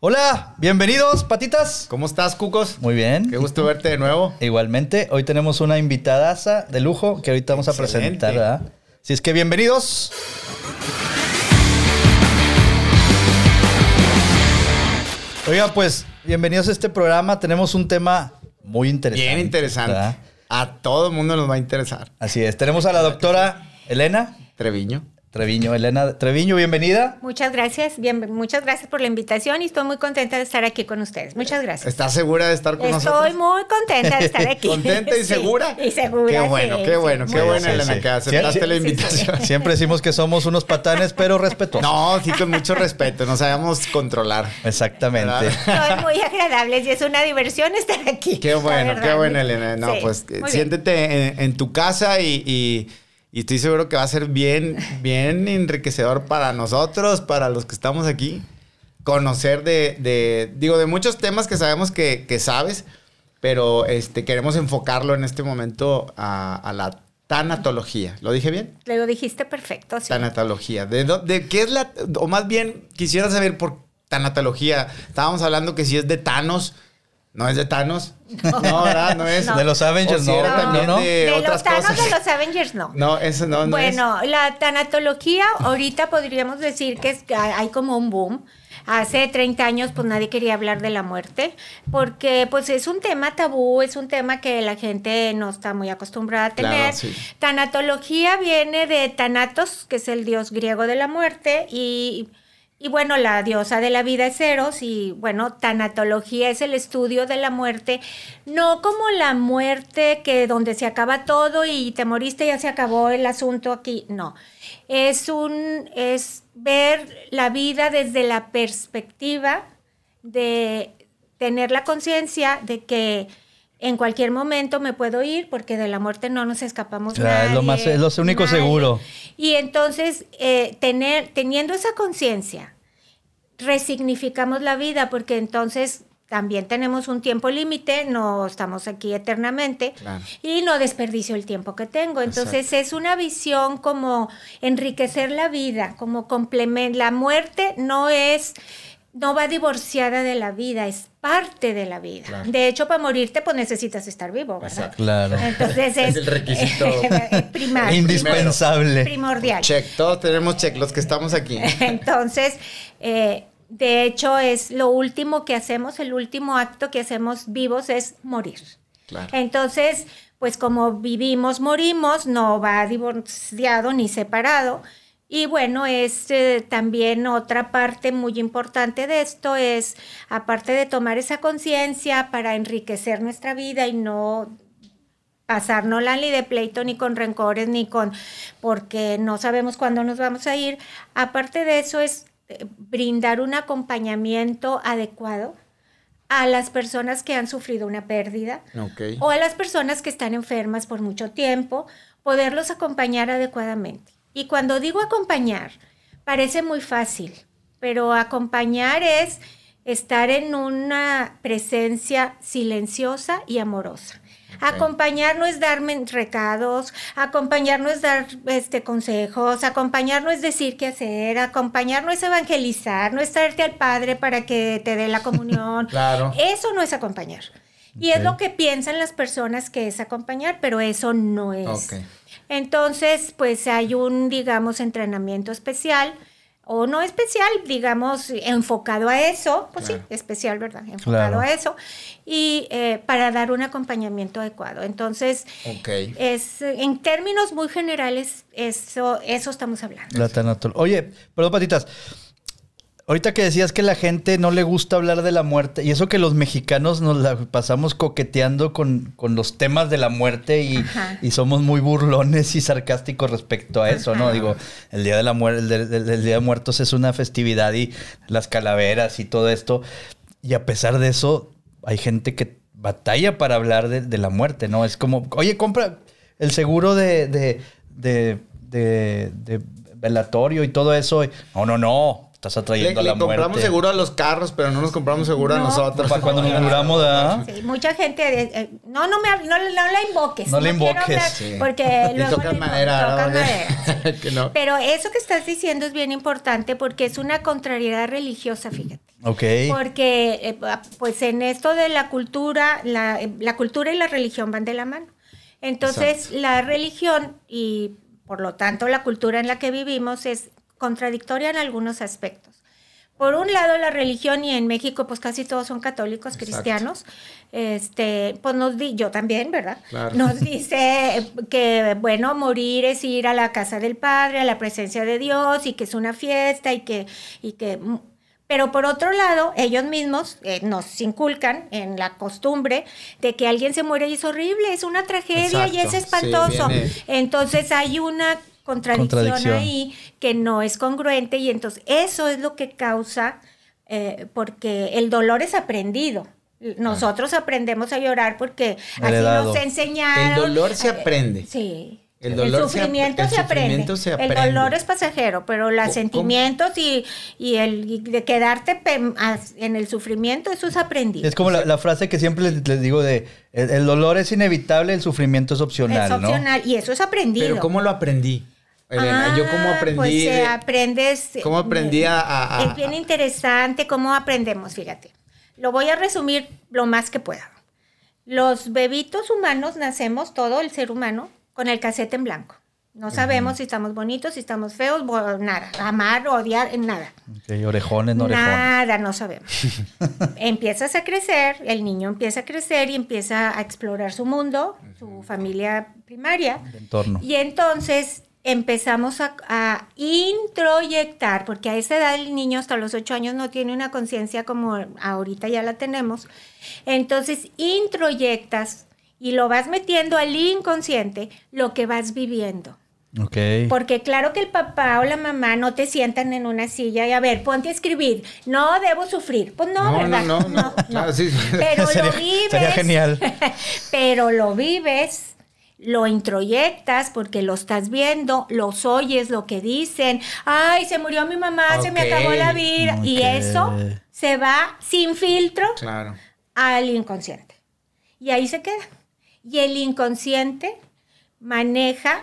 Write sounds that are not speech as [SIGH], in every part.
Hola, bienvenidos, patitas. ¿Cómo estás, Cucos? Muy bien. Qué gusto verte de nuevo. Igualmente, hoy tenemos una invitadaza de lujo que ahorita vamos a presentar, ¿verdad? Así es que bienvenidos. Oiga, pues, bienvenidos a este programa. Tenemos un tema muy interesante. Bien interesante. ¿verdad? A todo el mundo nos va a interesar. Así es. Tenemos a la doctora Elena Treviño. Treviño. Elena Treviño, bienvenida. Muchas gracias, bien, muchas gracias por la invitación y estoy muy contenta de estar aquí con ustedes. Muchas gracias. ¿Estás segura de estar con Estoy nosotros? muy contenta de estar aquí. ¿Contenta y [LAUGHS] Sí, segura? Y segura. Qué bueno, sí, qué sí. bueno, qué Sí, sí, Elena, sí. que aceptaste Sí, la sí, sí. invitación. [LAUGHS] Siempre decimos que somos unos patanes, pero respetuosos. No, sí, con mucho respeto. No sabemos controlar. Exactamente. ¿Verdad? Son muy agradables y es una diversión estar aquí. Qué bueno, qué bueno, Elena. No, Sí, pues bien. siéntete en, en tu casa y, y- y estoy seguro que va a ser bien, bien enriquecedor para nosotros, para los que estamos aquí. Conocer de, de- digo, de muchos temas que sabemos que, que sabes, pero este, queremos enfocarlo en este momento a, a la tanatología. ¿Lo dije bien? Lo dijiste perfecto, sí. Tanatología. ¿De, de qué es la, o más bien quisiera saber por tanatología? Estábamos hablando que si es de Thanos. No es de Thanos. No, ¿verdad? No es. No. De los Avengers, no, era no, también no. de, de otras los Thanos cosas. de los Avengers, no. No, eso no, no es. Bueno, la tanatología, ahorita podríamos decir que es- que hay como un boom. Hace 30 años, pues nadie quería hablar de la muerte, porque pues es un tema tabú, es un tema que la gente no está muy acostumbrada a Claro, tener. sí. Tanatología viene de Thanatos, que es el dios griego de la muerte, y, y bueno, la diosa de la vida es Eros, y bueno, tanatología es el estudio de la muerte, no como la muerte que donde se acaba todo y te moriste ya se acabó el asunto aquí, no. Es un es ver la vida desde la perspectiva de tener la conciencia de que en cualquier momento me puedo ir porque de la muerte no nos escapamos Claro, es lo más- nadie, es lo único nadie. seguro. Y entonces eh, tener teniendo esa conciencia resignificamos la vida porque entonces también tenemos un tiempo límite, no estamos aquí eternamente Claro. y no desperdicio el tiempo que tengo. Entonces es una visión como enriquecer la vida, como complemento. La muerte no es, no va divorciada de la vida, es parte de la vida. Claro. De hecho, para morirte, pues necesitas estar vivo, ¿verdad? Exacto. Claro. Entonces es, Es el requisito [LAUGHS] primario. [LAUGHS] Indispensable. Primordial. Check, todos tenemos check, los que estamos aquí. [LAUGHS] Entonces, eh, de hecho, es lo último que hacemos, el último acto que hacemos vivos es morir. Claro. Entonces, pues como vivimos, morimos, no va divorciado ni separado. Y bueno, es eh, también otra parte muy importante de esto, es aparte de tomar esa conciencia para enriquecer nuestra vida y no pasárnosla ni de pleito, ni con rencores, ni con, porque no sabemos cuándo nos vamos a ir. Aparte de eso es eh, brindar un acompañamiento adecuado a las personas que han sufrido una pérdida o a las personas que están enfermas por mucho tiempo, poderlos acompañar adecuadamente. Y cuando digo acompañar, parece muy fácil, pero acompañar es estar en una presencia silenciosa y amorosa. Acompañar no es darme recados, acompañar no es dar este, consejos, acompañar no es decir qué hacer, acompañar no es evangelizar, no es traerte al Padre para que te dé la [LAUGHS] comunión. Claro. Eso no es acompañar. Y es lo que piensan las personas que es acompañar, pero eso no es. Ok. Entonces, pues hay un, digamos, entrenamiento especial, o no especial, digamos, enfocado a eso, pues Claro. sí, especial, ¿verdad? Enfocado Claro. a eso, y eh, para dar un acompañamiento adecuado. Entonces, es, en términos muy generales, eso, eso estamos hablando. La Oye, perdón, patitas. Ahorita que decías que la gente no le gusta hablar de la muerte, y eso que los mexicanos nos la pasamos coqueteando con, con los temas de la muerte y, y somos muy burlones y sarcásticos respecto a eso, ¿no? Digo, el Día de la Muerte, el, de- el- el Día de Muertos es una festividad y las calaveras y todo esto. Y a pesar de eso, hay gente que batalla para hablar de, de la muerte, ¿no? Es como, oye, compra el seguro de, de, de, de- de velatorio y todo eso. No, no, no. Estás Le, atrayendo le a la compramos muerte. seguro a los carros, pero no nos compramos seguro a No. nosotros. Para cuando nos muramos, ¿verdad? Sí, mucha gente, eh, eh, no, no me no, no la invoques. No la invoques, hablar, Sí. Porque [LAUGHS] Y luego tocan le madera, tocan madera, [LAUGHS] sí. Que no. Pero eso que estás diciendo es bien importante porque es una contrariedad religiosa, fíjate. Ok. Porque eh, pues en esto de la cultura, la, la cultura y la religión van de la mano. Entonces, la religión y por lo tanto la cultura en la que vivimos es contradictoria en algunos aspectos. Por un lado, la religión, y en México, pues casi todos son católicos, cristianos. Este, pues nos di, yo también, ¿verdad? Claro. Nos [LAUGHS] dice que, bueno, morir es ir a la casa del Padre, a la presencia de Dios, y que es una fiesta, y que, y que pero por otro lado, ellos mismos eh, nos inculcan en la costumbre de que alguien se muere y es horrible, es una tragedia y es. Sí, espantoso. Entonces hay una contradicción, Contradicción. ahí que no es congruente y entonces eso es lo que causa, eh, porque el dolor es aprendido. Nosotros aprendemos a llorar porque Heredado. así nos enseñaron. El dolor se Eh, aprende. Sí. El se sufrimiento, se, aprende. El dolor es pasajero, pero los ¿Cómo- sentimientos y, y el y de quedarte en el sufrimiento, eso es aprendido. Es como la, la frase que siempre les, les digo de el, el dolor es inevitable, el sufrimiento es opcional, es ¿no? opcional y eso es aprendido. Pero ¿cómo lo aprendí? Elena, yo cómo Ah, aprendí Pues eh, de- aprendes. eh, ¿Cómo aprendí a- a- a- es bien interesante cómo aprendemos, fíjate. Lo voy a resumir lo más que pueda. Los bebitos humanos nacemos, todo el ser humano, con el casete en blanco. No sabemos si estamos bonitos, si estamos feos, nada. Amar, odiar, nada. Ok, orejones, no orejones. Nada, no sabemos. [LAUGHS] Empiezas a crecer, el niño empieza a crecer y empieza a explorar su mundo, su familia primaria. El entorno. Y entonces empezamos a, a introyectar, porque a esa edad el niño hasta los ocho años no tiene una conciencia como ahorita ya la tenemos. Entonces introyectas y lo vas metiendo al inconsciente lo que vas viviendo. Ok. Porque claro que el papá o la mamá no te sientan en una silla y a ver, ponte a escribir. No debo sufrir. Pues no, No, ¿verdad? no, no, [LAUGHS] no. Claro, sí. Pero [LAUGHS] Sería- lo vives. sería genial. [LAUGHS] pero lo vives, lo introyectas porque lo estás viendo, los oyes, lo que dicen. Ay, se murió mi mamá, se me acabó la vida. Y eso se va sin filtro Claro. al inconsciente. Y ahí se queda. Y el inconsciente maneja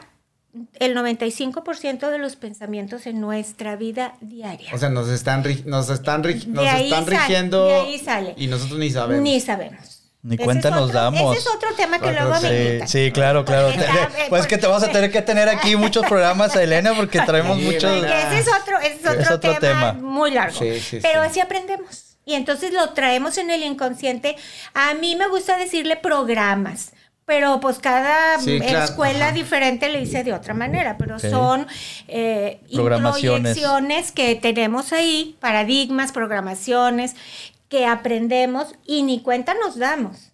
el 95% de los pensamientos en nuestra vida diaria. O sea, nos están, ri- nos están, ri- nos están sale, rigiendo. de ahí sale. Y nosotros ni sabemos. Ni sabemos. Ni cuenta nos otro- damos. Ese es otro tema que Otro luego me. Sí, invitan. sí, claro, claro. Porque [LAUGHS] te- pues es que te vamos a tener que tener aquí muchos programas, Elena, porque traemos Sí, muchos. Porque ese es otro, ese es otro, Es otro tema, tema. muy largo. Sí, sí, Pero sí. así aprendemos. Y entonces lo traemos en el inconsciente. A mí me gusta decirle programas. Pero pues cada Sí, claro, escuela ajá. diferente le dice de otra manera, pero son eh, Programaciones. que tenemos ahí, paradigmas, programaciones que aprendemos y ni cuenta nos damos.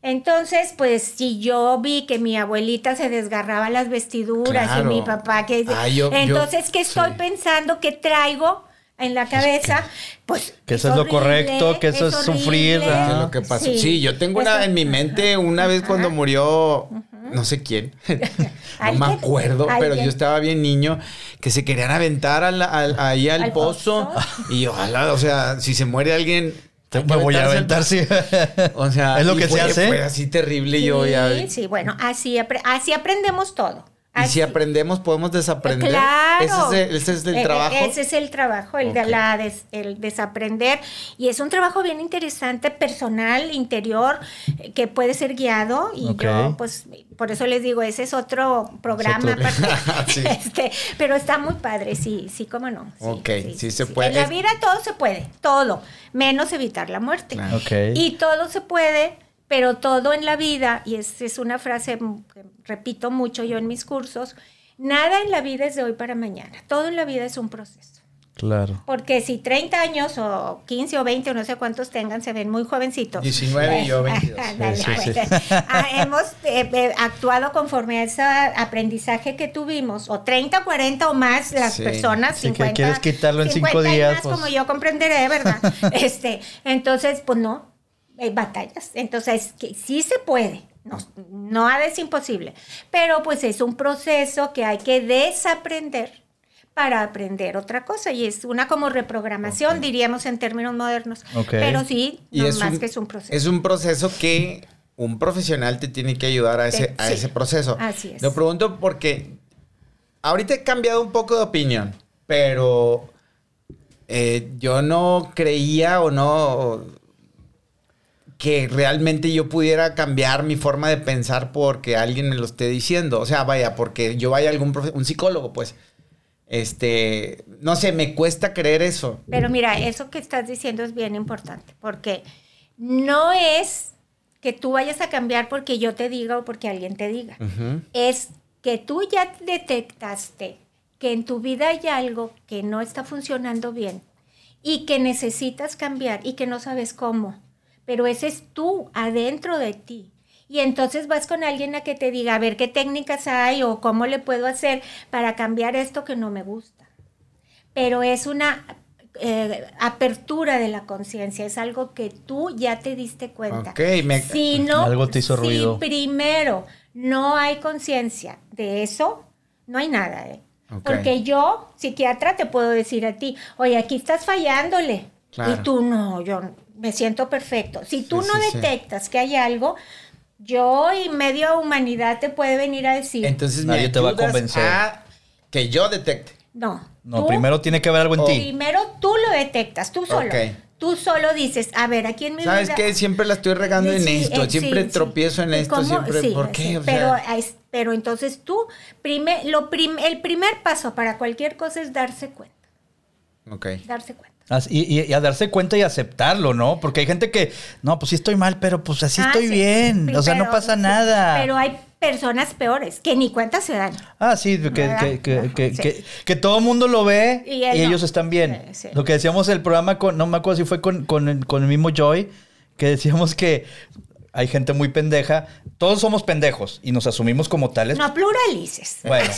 Entonces, pues si yo vi que mi abuelita se desgarraba las vestiduras Claro. y mi papá que... Ah, yo- yo- entonces, ¿qué estoy sí. pensando? ¿Qué traigo en la cabeza? Pues... que eso es lo correcto, que eso es sufrir, ah. ¿Qué es lo que pasó? Sí, Sí. yo tengo una Eso- en mi mente una vez cuando murió, no sé quién, [LAUGHS] no me ¿Alguien? acuerdo, pero yo estaba bien niño, que se querían aventar al- al- ahí al, ¿Al pozo. pozo? Y ojalá, o sea, si se muere alguien. Te- me voy a aventar, sí. O sea, es lo que fue, se hace. Fue así terrible. yo ya. Sí, sí, bueno, así, así aprendemos todo. Y si aprendemos, podemos desaprender. Claro. Ese es el, ese es el Eh, eh, trabajo. Ese es el trabajo, el de la des- el desaprender. Y es un trabajo bien interesante, personal, interior, eh, que puede ser guiado. Y yo, pues, por eso les digo, ese es otro programa. otro- aparte. [LAUGHS] Sí. Este, pero está muy padre, sí, sí, cómo no. Sí, Ok, sí se puede. En la Es- vida todo se puede, todo, menos evitar la muerte. Claro. Ok. Y todo se puede, pero todo en la vida, y es, es una frase que repito mucho yo en mis cursos, nada en la vida es de hoy para mañana, todo en la vida es un proceso. Claro. Porque si 30 años o 15 o 20 o no sé cuántos tengan, se ven muy jovencitos. 19 y yo [LAUGHS] 22. Ándale, Sí, sí, pues, [LAUGHS] ah, hemos eh, eh, actuado conforme a ese aprendizaje que tuvimos, o 30, 40 o más las Sí. personas, Sí, que 50. quieres quitarlo en cinco 50 y días, más, pues. como yo comprenderé, ¿verdad? [LAUGHS] este, entonces, pues no, hay batallas. Entonces, que sí se puede. No, nada es imposible. Pero pues es un proceso que hay que desaprender para aprender otra cosa. Y es una como reprogramación, diríamos en términos modernos. Pero sí, Y no es más un- que es un proceso. Es un proceso que un profesional te tiene que ayudar a ese, a sí. ese proceso. Así es. Lo pregunto porque ahorita he cambiado un poco de opinión, pero eh, yo no creía o no que realmente yo pudiera cambiar mi forma de pensar porque alguien me lo esté diciendo. O sea, vaya, porque yo vaya a algún profe- un psicólogo, pues. Este, no sé, me cuesta creer eso. Pero mira, eso que estás diciendo es bien importante, porque no es que tú vayas a cambiar porque yo te diga o porque alguien te diga. Es que tú ya detectaste que en tu vida hay algo que no está funcionando bien y que necesitas cambiar y que no sabes cómo. Pero ese es tú adentro de ti. Y entonces vas con alguien a que te diga, a ver qué técnicas hay o cómo le puedo hacer para cambiar esto que no me gusta. Pero es una eh, apertura de la conciencia, es algo que tú ya te diste cuenta. Ok, me- Si no, Algo te hizo si ruido. primero no hay conciencia de eso, no hay nada, ¿eh? Porque yo, psiquiatra, te puedo decir a ti, oye, aquí estás fallándole. Claro. Y tú no, yo me siento perfecto. Si tú Sí, no sí, sí. detectas que hay algo, yo y media humanidad te puede venir a decir, Entonces Nadie me te va a convencer. a que yo detecte. no. No, tú- primero tiene que haber algo en Oh. ti. Primero tú lo detectas, tú solo. Tú solo dices, a ver, aquí en mi ¿Sabes vida... qué? Siempre la estoy regando en esto. eh, siempre sí, sí. tropiezo en ¿Y esto. cómo? Siempre. Sí, ¿Por qué? sí, O pero, sea, es- pero entonces tú, prime- lo prim- el primer paso para cualquier cosa es darse cuenta. ok. Darse cuenta. Así- Y, y- y a darse cuenta y aceptarlo, ¿no? Porque hay gente que, no, pues sí estoy mal, pero pues así Ah, estoy sí. bien. O sea, no pasa sí, nada. Pero hay personas peores que ni cuenta se dan. Ah, sí, que, que, que, sí. que- que todo el mundo lo ve y, Y él no. ellos están bien. Sí, sí. Lo que decíamos el programa con, no me acuerdo si fue con, con, el- con el mismo Joy, que decíamos que hay gente muy pendeja. Todos somos pendejos y nos asumimos como tales. No pluralices. Bueno,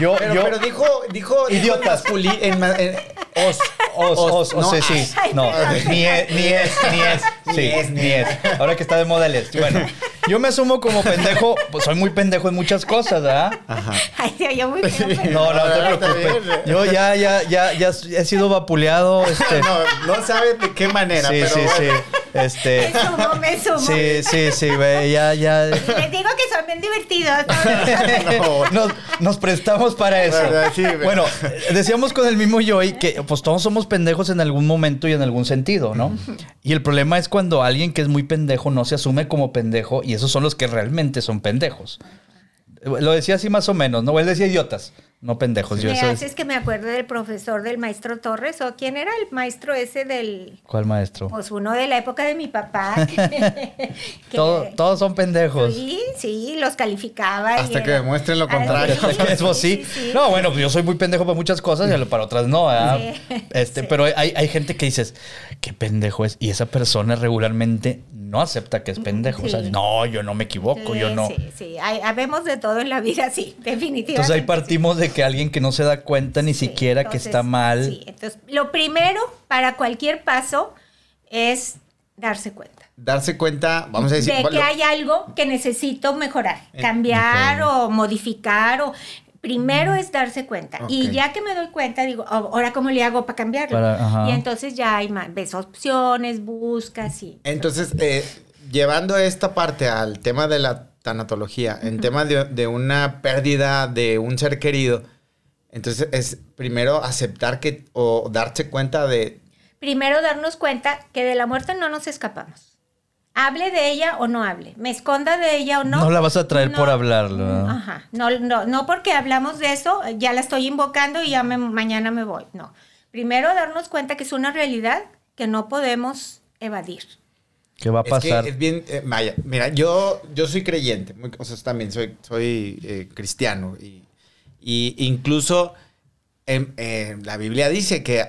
yo, Pero, yo, pero dijo, dijo. Idiotas. en en en- os. Os, os, no, os, sí, sí. Ay, No, perdón. ni es, ni es, ni es. Ni Sí, es, ni es. Ahora que está de moda el es. Bueno, [LAUGHS] yo me asumo como pendejo, pues soy muy pendejo en muchas cosas, ¿verdad? Ajá. Ay, Dios, yo muy pero- No, no, no te preocupes. Yo ya, ya, ya, ya he sido vapuleado, [LAUGHS] este. No, no sabe de qué manera, sí, pero sí, sí. bueno. Este. Me sumo, me sumo. Sí, sí, sí, güey, ya, ya. Les digo que son bien divertidos. No. [LAUGHS] Nos, nos prestamos para eso. Sí, bueno, decíamos con el mismo Joy que pues todos somos pendejos en algún momento y en algún sentido, ¿no? Y el problema es cuando alguien que es muy pendejo no se asume como pendejo y esos son los que realmente son pendejos. Lo decía así más o menos, ¿no? Él decía idiotas, no pendejos. Yo eso es- haces que me acuerdo del profesor del maestro Torres, o quién era el maestro ese del, ¿Cuál maestro? pues uno de la época de mi papá. [LAUGHS] que- Todo- todos son pendejos. Sí, sí, los calificaba. y Hasta que era- demuestren lo contrario. sí, [LAUGHS] Eso sí. No, bueno, pues yo soy muy pendejo para muchas cosas y para otras no. ¿verdad? Sí. Este, [LAUGHS] Sí. Pero hay, hay gente que dices, qué pendejo es. Y esa persona regularmente no acepta que es pendejo. O sea, no, yo no me equivoco, Sí, yo no. Sí, sí, hay, habemos de todo en la vida, sí, [LAUGHS] definitivamente. Entonces ahí sí. partimos de que alguien que no se da cuenta ni Sí, siquiera que está mal. Sí, entonces lo primero para cualquier paso es darse cuenta. Darse cuenta, vamos a decir. de que hay algo que necesito mejorar, Eh, cambiar o modificar o primero es darse cuenta. Y ya que me doy cuenta digo "Oh, ahora cómo le hago para cambiarlo Para- y entonces ya hay más ves opciones buscas y Entonces, eh, llevando esta parte al tema de la tanatología, en tema de, de una pérdida de un ser querido, entonces es primero aceptar que o darse cuenta de primero darnos cuenta que de la muerte no nos escapamos hable de ella o no hable me esconda de ella o no. No la vas a traer por hablarlo, ¿no? ajá. No no no porque hablamos de eso ya la estoy invocando y ya me- mañana me voy no. Primero darnos cuenta que es una realidad que no podemos evadir. ¿Qué va a Es pasar? que es bien, eh, vaya, mira, yo, yo soy creyente, muy- o sea, también soy, soy eh, cristiano y, y incluso en, eh, la Biblia dice que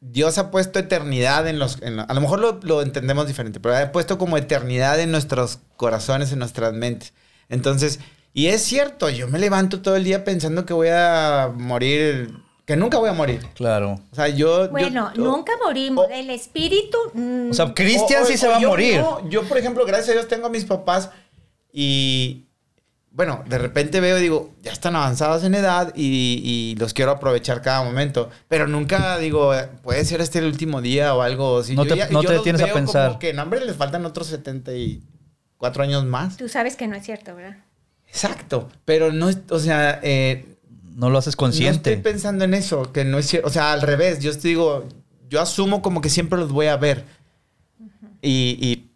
Dios ha puesto eternidad en los, en a lo mejor lo, lo entendemos diferente, pero ha puesto como eternidad en nuestros corazones, en nuestras mentes. Entonces, y es cierto, yo me levanto todo el día pensando que voy a morir, que nunca voy a morir. Claro. O sea, yo... bueno yo- nunca morimos o- el espíritu mm, O sea, Cristian sí se va a morir. no. Yo, por ejemplo, gracias a Dios tengo a mis papás y, bueno, de repente veo y digo, ya están avanzados en edad y, y los quiero aprovechar cada momento. Pero nunca digo, eh, puede ser este el último día o algo. Si No yo te- no te los detienes a como pensar. que, no, hombre, les faltan otros 74 años más. tú sabes que no es cierto verdad Exacto. Pero no, es- o sea, eh, No lo haces consciente. No estoy pensando en eso, que no es cierto. O sea, al revés, yo te digo, yo asumo como que siempre los voy a ver. y, y,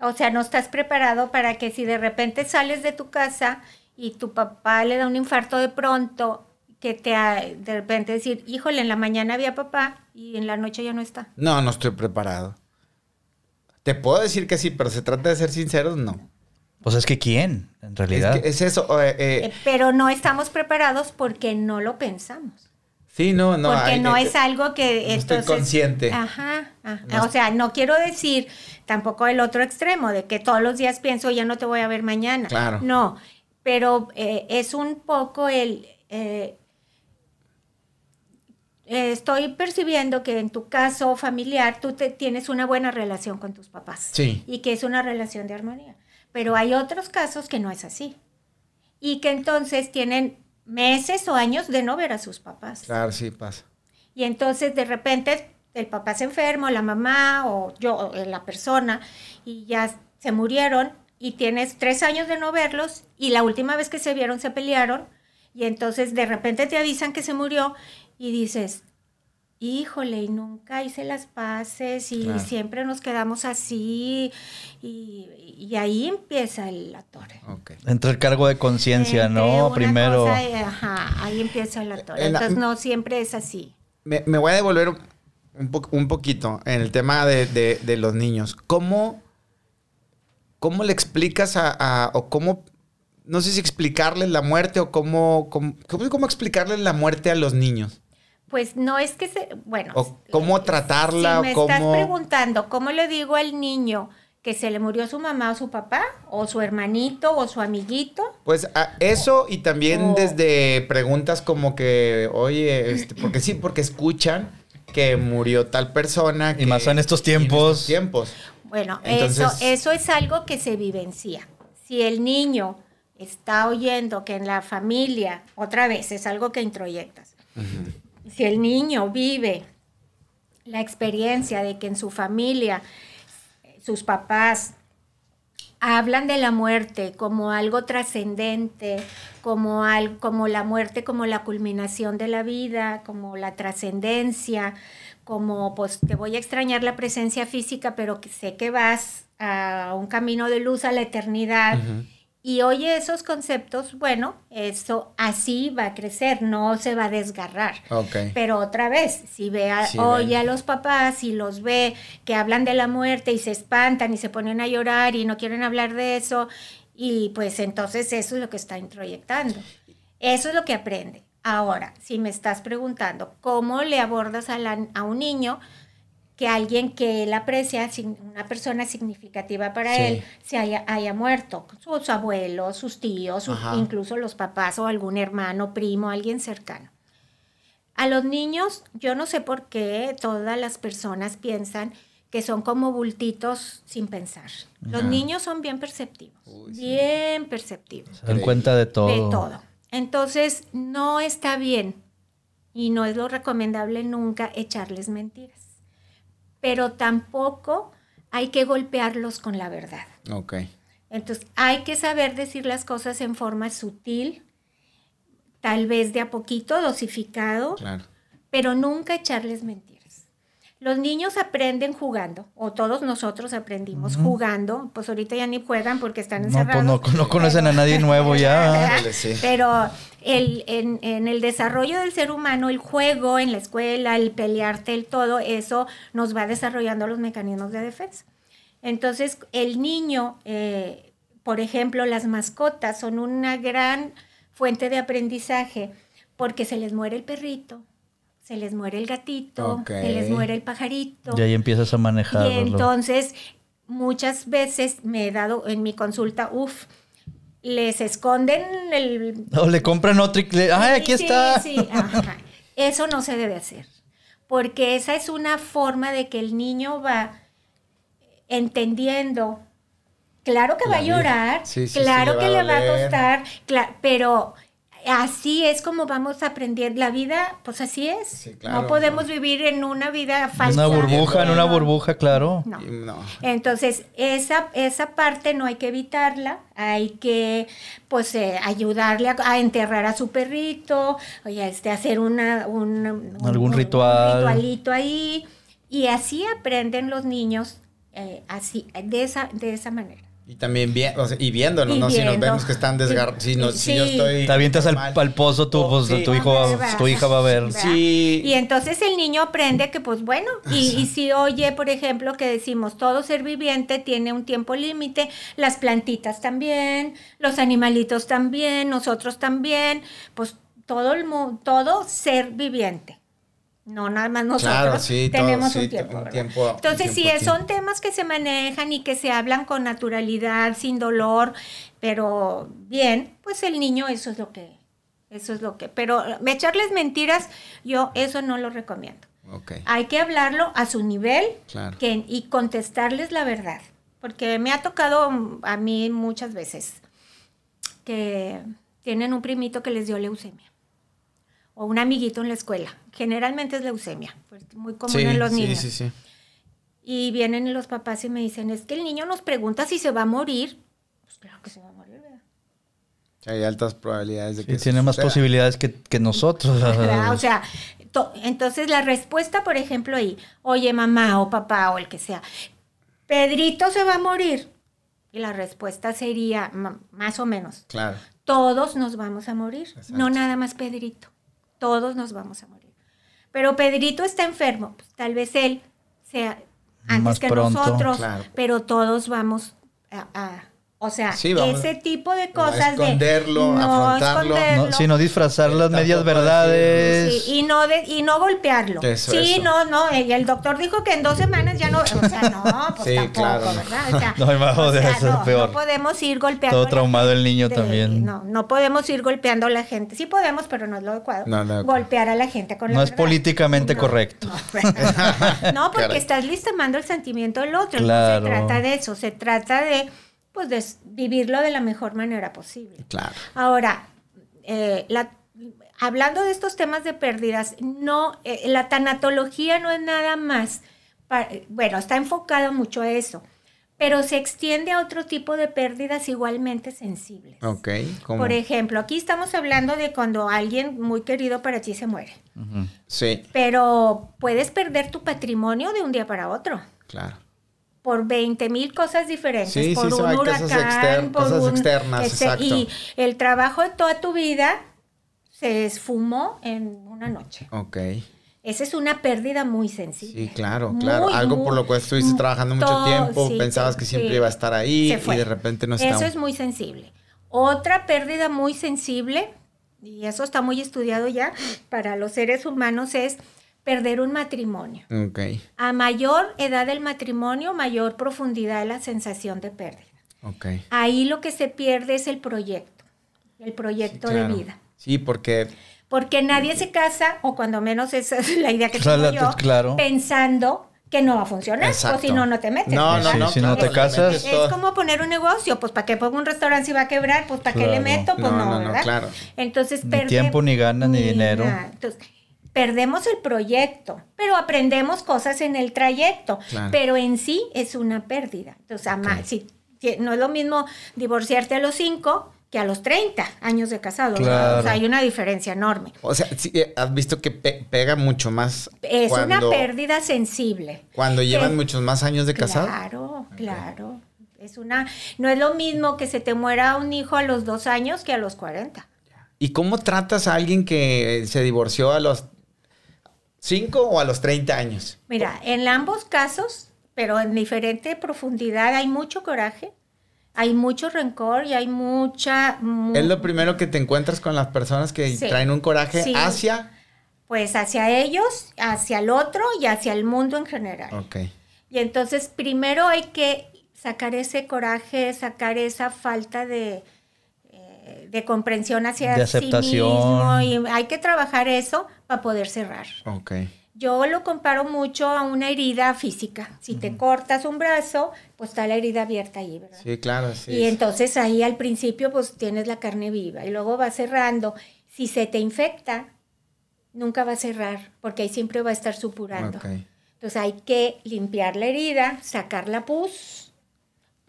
O sea, no estás preparado para que si de repente sales de tu casa y tu papá le da un infarto de pronto, que te ha- de repente decir, híjole, en la mañana había papá y en la noche ya no está. no, no estoy preparado. Te puedo decir que sí, pero se trata de ser sinceros, no. Pues es que quién, en Es, realidad. que es eso. eh, eh, Eh, Pero no estamos preparados porque no lo pensamos. Sí, no, no. porque hay- no es algo que no estoy consciente. Ajá, ajá. No o sea, no quiero decir tampoco el otro extremo de que todos los días pienso ya no te voy a ver mañana. Claro. No, pero eh, es un poco el eh, eh, estoy percibiendo que en tu caso familiar tú te, tienes una buena relación con tus papás Sí. y que es una relación de armonía. Pero hay otros casos que no es así y que entonces tienen meses o años de no ver a sus papás. Claro, sí, pasa. Y entonces de repente el papá se enfermo, la mamá o yo, o la persona, y ya se murieron y tienes tres años de no verlos y la última vez que se vieron se pelearon y entonces de repente te avisan que se murió y dices, híjole, y nunca hice las paces y Claro. siempre nos quedamos así y, y ahí empieza el atore. Ok. Entra el cargo de conciencia, Entre ¿no? Primero. cosa ajá, ahí empieza el atore. En la- Entonces no siempre es así. Me, me voy a devolver un, po- un poquito en el tema de, de- de los niños. ¿Cómo, cómo le explicas a, a- o cómo, no sé si explicarles la muerte o cómo, cómo, cómo, cómo explicarles la muerte a los niños? Pues no es que se, bueno. O cómo tratarla, Si me o estás cómo- preguntando, ¿cómo le digo al niño que se le murió su mamá o su papá? ¿O su hermanito o su amiguito? Pues a- eso y también O- desde preguntas como que, oye, este, porque sí, porque escuchan que murió tal persona. Y que- más en estos y en tiempos. estos tiempos. Bueno, Entonces- eso, eso es algo que se vivencia. Si el niño está oyendo que en la familia, otra vez, es algo que introyectas. Si el niño vive la experiencia de que en su familia sus papás hablan de la muerte como algo trascendente, como, al, como la muerte como la culminación de la vida, como la trascendencia, como pues te voy a extrañar la presencia física, pero sé que vas a un camino de luz a la eternidad. Y oye esos conceptos, bueno, eso así va a crecer, no se va a desgarrar. Pero otra vez, si ve a, Sí, oye a los papás y los ve que hablan de la muerte y se espantan y se ponen a llorar y no quieren hablar de eso, y pues entonces eso es lo que está introyectando. Eso es lo que aprende. Ahora, si me estás preguntando cómo le abordas a, la- a un niño que alguien que él aprecia, sin- una persona significativa para Sí. él, se haya, haya muerto, sus abuelos, sus tíos, sus- incluso los papás o algún hermano, primo, alguien cercano. A los niños, yo no sé por qué todas las personas piensan que son como bultitos sin pensar. Los niños son bien perceptivos, Uy, sí. bien perceptivos, Se dan cuenta de todo. de todo. Entonces, no está bien y no es lo recomendable nunca echarles mentiras. Pero tampoco hay que golpearlos con la verdad. Ok. Entonces, hay que saber decir las cosas en forma sutil, tal vez de a poquito, dosificado, Claro. pero nunca echarles mentiras. Los niños aprenden jugando, o todos nosotros aprendimos jugando, pues ahorita ya ni juegan porque están No, encerrados. pues no, no conocen a nadie nuevo ya. Pero el, en, en el desarrollo del ser humano, el juego en la escuela, el pelearte, el todo, eso nos va desarrollando los mecanismos de defensa. Entonces, el niño, eh, por ejemplo, las mascotas son una gran fuente de aprendizaje porque se les muere el perrito, se les muere el gatito, se les muere el pajarito. Y ahí empiezas a Y manejarlo. entonces, muchas veces me he dado en mi consulta, uff, les esconden el... O le compran otro y le- ¡Ay, aquí Sí, está! sí, ajá. Eso no se debe hacer, porque esa es una forma de que el niño va entendiendo. Claro que La va a llorar, Sí, sí, sí, claro le va que a le va a costar, pero así es como vamos a aprender. La vida, pues así es. Sí, claro. no podemos vivir en una vida falsa. Una burbuja, en una burbuja, claro. No. No. Entonces, esa, esa parte no hay que evitarla, hay que pues eh, ayudarle a, a enterrar a su perrito, oye, este, hacer una, un, un- Algún un- ritual. un ritualito ahí, y así aprenden los niños, eh, así, de esa, de esa manera. Y también bien, o sea, y viéndonos, Y ¿no? Si nos vemos que están desgarrados. Si, no- si yo estoy. Te avientas al, pozo, tú, Oh, pues, sí. tu, hijo va- tu hija va a ver. Sí. Y entonces el niño aprende que, pues bueno, y, y si oye, por ejemplo, que decimos, todo ser viviente tiene un tiempo límite, las plantitas también, los animalitos también, nosotros también, pues todo el mu- todo ser viviente. No nada más nosotros Claro, sí, todo, tenemos sí, un tiempo. Entonces, sí, aquí. son temas que se manejan y que se hablan con naturalidad, sin dolor, pero bien, pues el niño eso es lo que, eso es lo que, pero echarles mentiras, yo eso no lo recomiendo. Hay que hablarlo a su nivel Claro. que, y contestarles la verdad, porque me ha tocado a mí muchas veces que tienen un primito que les dio leucemia o un amiguito en la escuela. Generalmente es leucemia, pues, muy común Sí, en los sí, niños. sí, sí. Y vienen los papás y me dicen, es que el niño nos pregunta si se va a morir. Pues claro que se va a morir, ¿verdad? Hay altas probabilidades de que Sí, tiene más suceda. posibilidades que, que nosotros. ¿Verdad? [LAUGHS] O sea, to- entonces la respuesta, por ejemplo, ahí, oye mamá o papá o el que sea, Pedrito se va a morir. Y la respuesta sería más o menos, Claro. todos nos vamos a morir, Exacto. no nada más Pedrito, todos nos vamos a morir. Pero Pedrito está enfermo, pues, tal vez él sea antes Más que pronto. nosotros, Claro. pero todos vamos a... a- o sea, Sí, ese tipo de cosas esconderlo, de afrontarlo. No, sino disfrazar las Tampoco medias verdades. Sí, y no de, y no golpearlo. Eso, sí, eso. no, no, y el doctor dijo que en dos semanas ya no, o sea, no, pues [LAUGHS] Sí, tampoco, claro. ¿verdad? O sea, No, hermano, o sea, eso es no, peor. no podemos ir golpeando. Todo traumado el niño también. No, no podemos ir golpeando a la gente. Sí podemos, pero no es lo adecuado. No, no. Golpear a la gente con la No es verdad. políticamente No, correcto. No, [LAUGHS] no, [LAUGHS] porque Caray. estás lastimando el sentimiento del otro. Claro. No se trata de eso, se trata de, pues, de vivirlo de la mejor manera posible. Claro. Ahora, eh, la- hablando de estos temas de pérdidas, no, eh, la tanatología no es nada más, bueno, está enfocado mucho a eso, pero se extiende a otro tipo de pérdidas igualmente sensibles. Ok. ¿cómo? Por ejemplo, aquí estamos hablando de cuando alguien muy querido para ti se muere. Sí, pero puedes perder tu patrimonio de un día para otro claro. Por 20 mil cosas diferentes, Sí, por sí, un huracán, por cosas un- externas, este, exacto. Y el trabajo de toda tu vida se esfumó en una noche. Ok. Esa es una pérdida muy sensible. Sí, claro, Muy, claro. Algo por lo cual estuviste muy- trabajando mucho todo, tiempo, sí, pensabas que siempre iba a estar ahí y de repente no está. Eso es muy sensible. Otra pérdida muy sensible, y eso está muy estudiado ya para los seres humanos, es perder un matrimonio. A mayor edad del matrimonio, mayor profundidad de la sensación de pérdida. ok. Ahí lo que se pierde es el proyecto, el proyecto Sí, claro. de vida. Sí, porque Porque nadie se casa, o cuando menos esa es la idea que Claro, tengo yo, claro. pensando que no va a funcionar. Exacto. O si no, no te metes. No, no, no. si no claro, te casas. Es, es como poner un negocio, pues ¿para qué pongo un restaurante si va a quebrar? Pues ¿para qué le Claro. meto? Pues No, no, no, no, ¿verdad? claro. Entonces Ni perde- tiempo, ni ganas, ni dinero. nada. Entonces, perdemos el proyecto, pero aprendemos cosas en el trayecto, Claro. pero en sí es una pérdida. Entonces, ama- si- si- no es lo mismo divorciarte a los 5 que a los 30 años de casado. O sea, hay una diferencia enorme. O sea, sí, eh, has visto que pe- pega mucho más Es cuando, una pérdida sensible. cuando llevan Que- muchos más años de casado. Claro, claro. Es una, no es lo mismo que se te muera un hijo a los dos años que a los 40. ¿Y cómo tratas a alguien que se divorció a los 5 o a los 30 años? Mira, en ambos casos, pero en diferente profundidad, hay mucho coraje, hay mucho rencor y hay mucha... mu- Es lo primero que te encuentras con las personas que Sí. traen un coraje Sí. hacia. Pues hacia ellos, hacia el otro y hacia el mundo en general. Ok. Y entonces primero hay que sacar ese coraje, sacar esa falta de, eh, de comprensión hacia De sí aceptación. mismo y hay que trabajar eso para poder cerrar. Ok. Yo lo comparo mucho a una herida física. Si te cortas un brazo, pues está la herida abierta ahí, ¿verdad? Sí, claro, sí. Y entonces ahí al principio pues tienes la carne viva y luego va cerrando. Si se te infecta, nunca va a cerrar porque ahí siempre va a estar supurando. Ok. Entonces hay que limpiar la herida, sacar la pus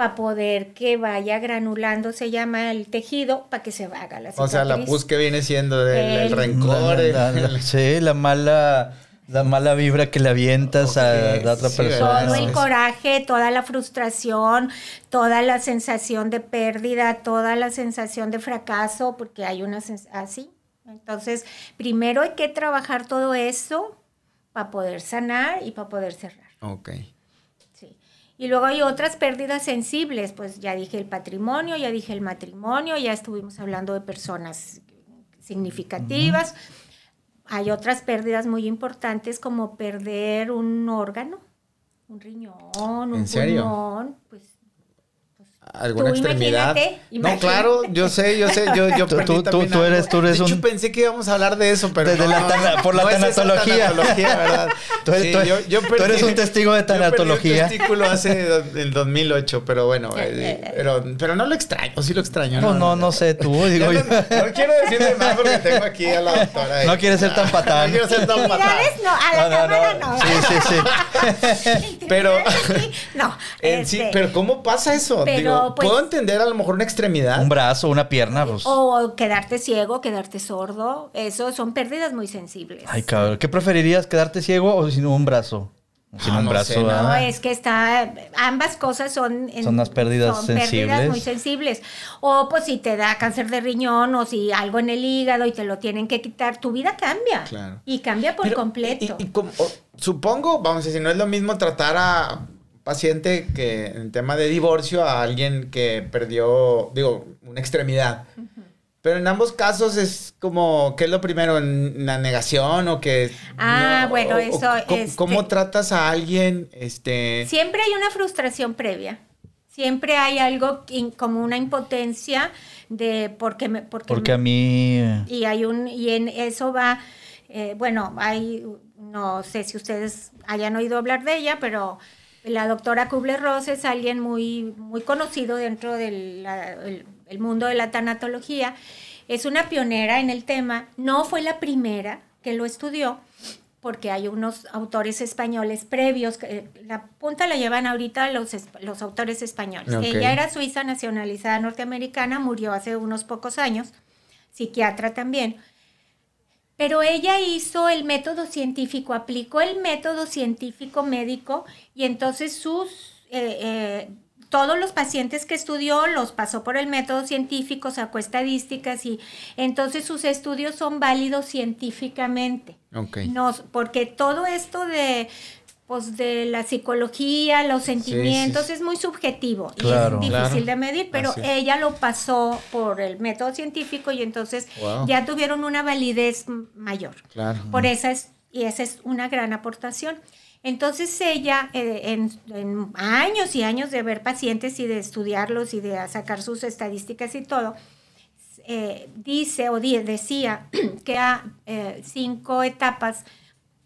para poder que vaya granulando, se llama el tejido, para que se haga la O sea, la cicatriz. pus que viene siendo del el El- rencor. La- el- la- la- sí, la mala, la mala vibra que le avientas a la otra sí, persona. Todo el coraje, toda la frustración, toda la sensación de pérdida, toda la sensación de fracaso, porque hay una sens- así. Entonces, primero hay que trabajar todo eso para poder sanar y para poder cerrar. Ok. Y luego hay otras pérdidas sensibles, pues ya dije el patrimonio, ya dije el matrimonio, ya estuvimos hablando de personas significativas. Hay otras pérdidas muy importantes como perder un órgano, un riñón, un ¿En serio? pulmón, pues ¿Alguna Tú extremidad? imagínate, No, imagínate. claro, yo sé, yo sé, yo, yo [LAUGHS] Tú- perdí tú- tú- tú eres- tú eres de hecho, un- pensé que íbamos a hablar de eso, pero De- de no, la no, tana- por la no es tanatología. tanatología, ¿verdad? [LAUGHS] Tú eres- tú- tú eres un testigo de yo perdí tanatología. un testículo hace el 2008, pero bueno, Eh, eh, eh, pero, pero no lo extraño, sí lo extraño. No, no, no sé tú, [LAUGHS] digo yo. no, no quiero decirle más porque tengo aquí a la doctora. ahí. No quieres ser tan patán. No quiero ser tan patán. No, a la cámara no. Sí, sí, sí. Pero- sí, no. En sí, este, pero ¿cómo pasa eso? Pero, Digo, pues- puedo entender a lo mejor una extremidad. Un brazo, una pierna, pues. O quedarte ciego, quedarte sordo, eso son pérdidas muy sensibles. Ay, cabrón. ¿Qué preferirías, quedarte ciego o sin un brazo? Sin Ah, un no brazo. No, es que está, ambas cosas son... en- Son unas pérdidas son sensibles. pérdidas muy sensibles. O pues si te da cáncer de riñón o si algo en el hígado y te lo tienen que quitar, tu vida cambia. Claro. Y cambia por Pero, completo. y- y como- supongo, vamos a decir, no es lo mismo tratar a paciente que en tema de divorcio a alguien que perdió, digo, una extremidad. Pero en ambos casos es como, ¿qué es lo primero? ¿En ¿La negación o que... Ah, bueno, eso, ¿cómo, este- cómo tratas a alguien? Este... Siempre hay una frustración previa. Siempre hay algo in- como una impotencia de porque me, porque, Porque a mí. eh, y hay un y en eso va eh, bueno hay no sé si ustedes hayan oído hablar de ella pero la doctora Kubler Ross es alguien muy muy conocido dentro del la- el- el mundo de la tanatología es una pionera en el tema no fue la primera que lo estudió porque hay unos autores españoles previos, que eh, la punta la llevan ahorita los, los autores españoles. Ella era suiza nacionalizada norteamericana, murió hace unos pocos años, psiquiatra también. Pero ella hizo el método científico, aplicó el método científico médico y entonces sus, eh, eh, todos los pacientes que estudió los pasó por el método científico, sacó estadísticas y entonces sus estudios son válidos científicamente. Ok. No, porque todo esto de pues de la psicología, los sentimientos sí. es muy subjetivo Claro. y es difícil Claro. de medir, pero ella lo pasó por el método científico y entonces Wow. ya tuvieron una validez mayor. Claro. Por esa es, y esa es una gran aportación. Entonces ella, eh, en, en años y años de ver pacientes y de estudiarlos y de sacar sus estadísticas y todo, eh, dice o di- decía [CLEARS THROAT] que hay eh, cinco etapas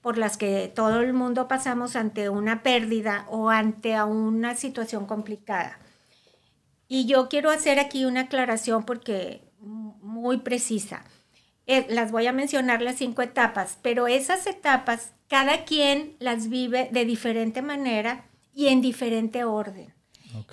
por las que todo el mundo pasamos ante una pérdida o ante una situación complicada. Y yo quiero hacer aquí una aclaración porque muy precisa. Eh, las voy a mencionar las cinco etapas, pero esas etapas cada quien las vive de diferente manera y en diferente orden.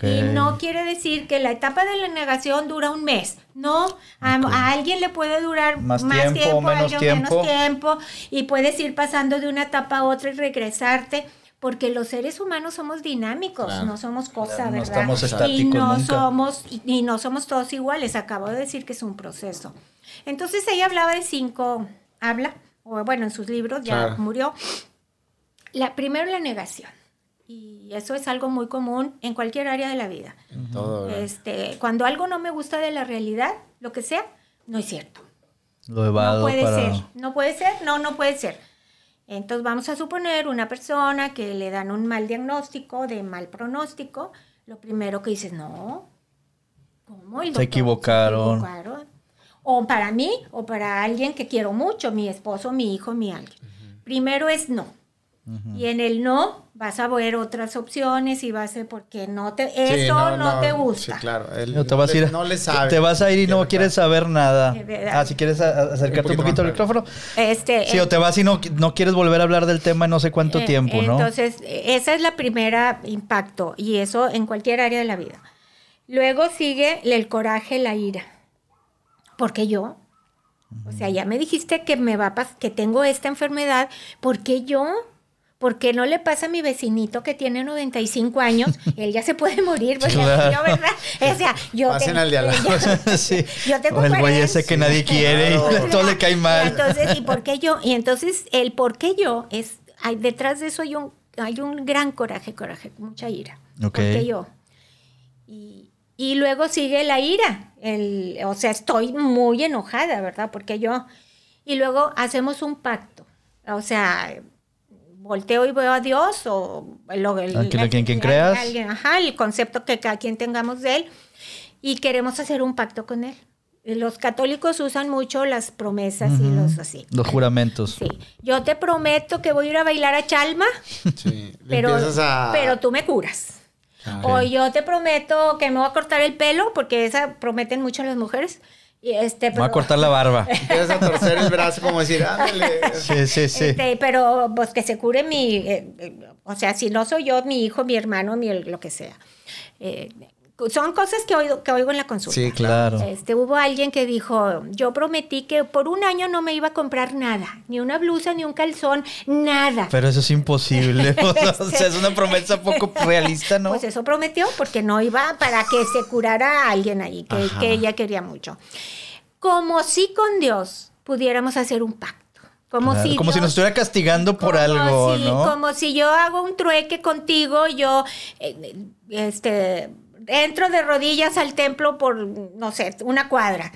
Y no quiere decir que la etapa de la negación dura un mes. No, a, alguien le puede durar Más más, tiempo, tiempo, a menos alguien tiempo. menos tiempo, y puedes ir pasando de una etapa a otra y regresarte. Porque los seres humanos somos dinámicos, Claro. no somos cosa, Claro, no ¿verdad? estamos y estáticos no nunca. somos y, y no somos todos iguales. Acabo de decir que es un proceso. Entonces ella hablaba de cinco, habla, o bueno, en sus libros ya Claro. murió. La, primero la negación. Y eso es algo muy común en cualquier área de la vida. Este, cuando algo no me gusta de la realidad, lo que sea, no es cierto. Lo evado no puede para. ser. No puede ser, no, no puede ser. Entonces vamos a suponer una persona que le dan un mal diagnóstico, de mal pronóstico, lo primero que dices, no, ¿cómo? El doctor equivocaron. se equivocaron. O para mí, o para alguien que quiero mucho, mi esposo, mi hijo, mi alguien. Primero es no. Y en el no vas a ver otras opciones y vas a porque no te Sí, eso no, te gusta. Sí, claro. Él No, te vas a ir. No le sabe. Te vas a ir y no Quiere quieres saber nada. Ah, si quieres acercarte un poquito al micrófono. Este Sí, o te vas y no, no quieres volver a hablar del tema en no sé cuánto Eh, tiempo, ¿no? Entonces, eh, esa es la primera impacto y eso en cualquier área de la vida. Luego sigue el coraje, la ira. Porque yo, o sea, ya me dijiste que me va a que tengo esta enfermedad, ¿por qué yo? ¿Por qué no le pasa a mi vecinito que tiene 95 años? [LAUGHS] Él ya se puede morir, pues, Claro. yo, ¿verdad? O sea, yo Pasen tengo- al de al lado. [LAUGHS] sí. yo tengo o el güey 40. ese que nadie quiere Claro. y todo le cae Y mal. entonces, ¿y por qué yo? [LAUGHS] Y entonces, el por qué yo es, hay, detrás de eso hay un, hay un gran coraje, coraje, mucha ira. Ok. ¿Por qué yo? Y, y luego sigue la ira. El, o sea, estoy muy enojada, ¿verdad? Porque yo. Y luego hacemos un pacto. O sea, volteo y veo a Dios o lo, el, ¿A quién- a quién- quién creas? alguien, ajá, el concepto que cada quien tengamos de él y queremos hacer un pacto con él. Los católicos usan mucho las promesas y los así. Los juramentos. Sí, yo te prometo que voy a ir a bailar a Chalma, Sí. [LAUGHS] Pero, a... pero tú me curas. Ah, O yo te prometo que me voy a cortar el pelo, porque esa prometen mucho las mujeres. Y este, Me voy a pero- cortar la barba. [LAUGHS] Empiezas a torcer el brazo como decir, ándale. Sí, sí, sí. Este, pero pues que se cure mi, eh, eh, o sea, si no soy yo, mi hijo, mi hermano, mi lo que sea. Eh, son cosas que oigo, que oigo en la consulta. Sí, claro. Este, hubo alguien que dijo, yo prometí que por un año no me iba a comprar nada, ni una blusa, ni un calzón, nada. Pero eso es imposible. O sea, [LAUGHS] es una promesa poco [LAUGHS] realista, ¿no? Pues eso prometió porque no iba para que se curara a alguien ahí, que, ella quería mucho. Como si con Dios pudiéramos hacer un pacto. Como, Claro, si, como si nos estuviera castigando por algo, si- ¿no? Como si yo hago un trueque contigo, yo eh, este, entro de rodillas al templo por, no sé, una cuadra.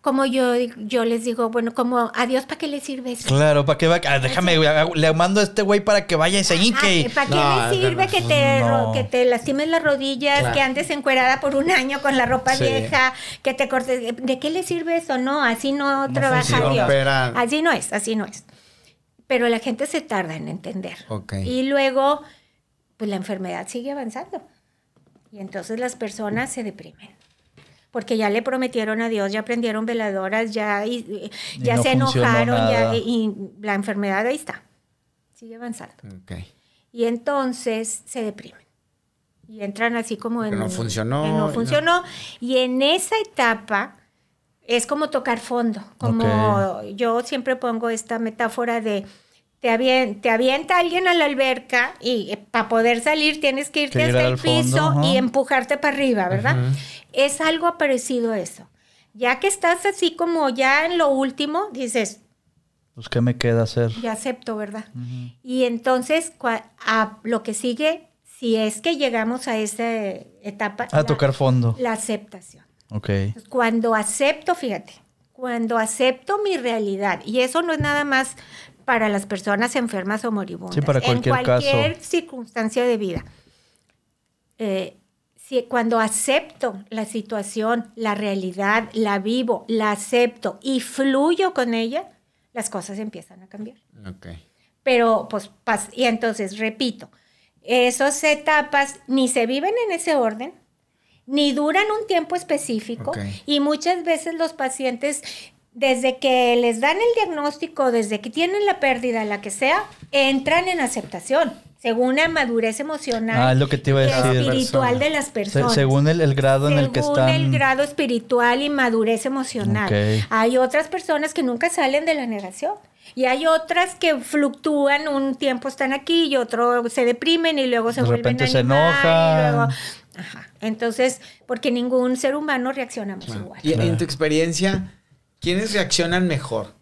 Como yo, yo les digo, bueno, como a Dios, ¿para qué le sirve eso? Claro, ¿para qué va? Ah, déjame, güey, le mando a este güey para que vaya y se hinque. ¿Para qué No, le sirve no, que, te, no. que te lastimes las rodillas, Claro. que andes encuerada por un año con la ropa Sí. vieja, que te cortes? ¿De qué le sirve eso? No, así no, trabaja funciona. Dios. Opera. Así no es, así no es. Pero la gente se tarda en entender. Y luego, pues la enfermedad sigue avanzando. Y entonces las personas se deprimen. Porque ya le prometieron a Dios, ya prendieron veladoras, ya, y- y- ya no se enojaron, ya, y la enfermedad ahí está. Sigue avanzando. Ok. Y entonces se deprimen. Y entran así como en... Que no funcionó, que y no no. funcionó. Y en esa etapa es como tocar fondo. Como yo siempre pongo esta metáfora de... Te, avien- te avienta alguien a la alberca y para poder salir tienes que irte Que hasta el fondo, piso ajá. y empujarte para arriba, ¿verdad? Es algo parecido a eso. Ya que estás así como ya en lo último, dices, Pues, ¿qué me queda hacer? ya acepto, ¿verdad? Y entonces, a lo que sigue, si es que llegamos a esa etapa, A la- tocar fondo. la aceptación. Ok. Cuando acepto, fíjate, cuando acepto mi realidad, y eso no es nada más para las personas enfermas o moribundas, Sí, para cualquier en cualquier caso. circunstancia de vida. Eh, si, cuando acepto la situación, la realidad, la vivo, la acepto y fluyo con ella, las cosas empiezan a cambiar. Ok. Pero, pues, y entonces, repito, esas etapas ni se viven en ese orden, ni duran un tiempo específico, y muchas veces los pacientes, desde que les dan el diagnóstico, desde que tienen la pérdida, la que sea, entran en aceptación, según la madurez emocional Ah, es lo que te iba a y decir. espiritual de las Se- personas. según el, el grado en el que Según están. el grado espiritual y madurez emocional. Hay otras personas que nunca salen de la negación. Y hay otras que fluctúan, un tiempo están aquí y otro se deprimen y luego se De vuelven repente a se y enojan. luego- Ajá. Entonces, porque ningún ser humano reaccionamos igual. Y en tu experiencia, ¿quiénes reaccionan mejor?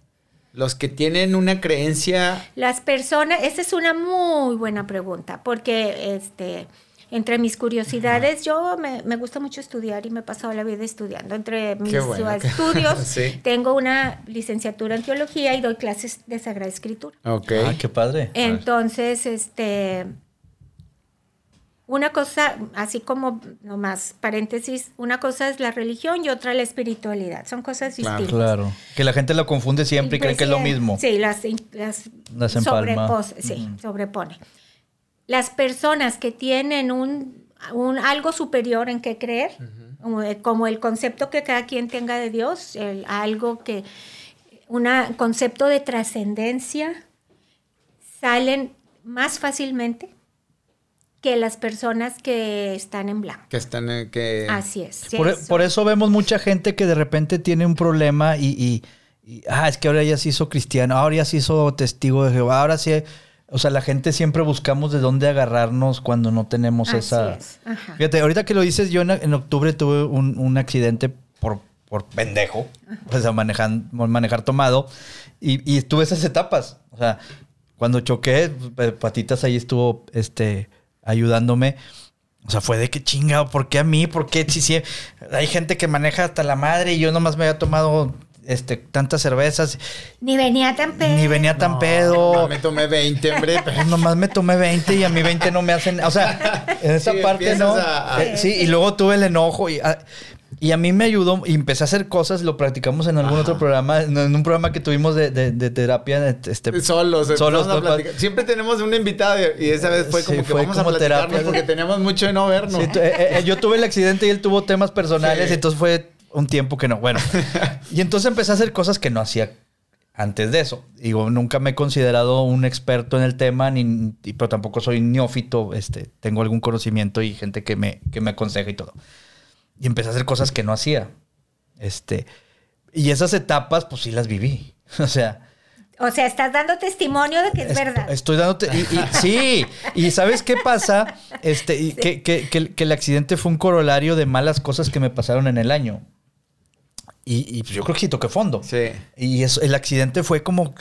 Los que tienen una creencia. Las personas, esa es una muy buena pregunta, porque este, entre mis curiosidades, yo me, me gusta mucho estudiar y me he pasado la vida estudiando. Entre mis bueno que- estudios, [LAUGHS] Sí. tengo una licenciatura en teología y doy clases de Sagrada Escritura. Ok. Ah, qué padre. Entonces, este, una cosa, así como nomás paréntesis, una cosa es la religión y otra la espiritualidad. Son cosas distintas. Claro. Que la gente lo confunde siempre y creen que es lo sí, mismo. Sí, las, las, Las sí, sobrepone. Las personas que tienen un, un algo superior en que creer, como, como el concepto que cada quien tenga de Dios, el- algo que, un concepto de trascendencia, salen más fácilmente que las personas que están en blanco. Que están, eh, que... Así es. Por, eso. por eso vemos mucha gente que de repente tiene un problema y, y- y, ah, es que ahora ya se hizo cristiano, ahora ya se hizo testigo de Jehová, ahora sí. O sea, la gente siempre buscamos de dónde agarrarnos cuando no tenemos Así esa. es, ajá. Fíjate, ahorita que lo dices, yo en, en octubre tuve un, un accidente por, por pendejo, o sea, manejan- manejar tomado, y, y estuve esas etapas. O sea, cuando choqué, pues, Patitas ahí estuvo este, ayudándome. O sea, fue de que chingado, ¿por qué a mí? ¿Por qué? Si, si hay gente que maneja hasta la madre y yo nomás me había tomado este, tantas cervezas, Ni venía tan pedo. ni venía tan No, pedo. nomás me tomé 20, hombre. [LAUGHS] Pues nomás me tomé 20 y a mí 20 no me hacen. O sea, en esa Sí, parte no. a- Eh, sí, y luego tuve el enojo y, a, y a mí me ayudó y empecé a hacer cosas. Lo practicamos en algún Ajá. otro programa, en un programa que tuvimos de, de- de terapia. Este, Solos, Solos, a. Siempre tenemos un invitado y esa vez fue Sí, como que fue vamos como a terapia. porque teníamos mucho de no vernos. Sí, eh, eh, yo tuve el accidente y él tuvo temas personales, Sí. entonces fue un tiempo que no. Bueno, [LAUGHS] y entonces empecé a hacer cosas que no hacía antes de eso. Digo, nunca me he considerado un experto en el tema, ni, pero tampoco soy neófito. Este, tengo algún conocimiento y gente que me, que me aconseja y todo. Y empecé a hacer cosas que no hacía. Este, y esas etapas, pues sí las viví. [LAUGHS] O sea, O sea, estás dando testimonio de que es verdad. Estoy dándote. y- y- sí. Y ¿sabes qué pasa? Este, y que, que- que el- que el accidente fue un corolario de malas cosas que me pasaron en el año. Y, y, pues yo creo que sí toqué fondo. Sí. Y eso, el accidente fue como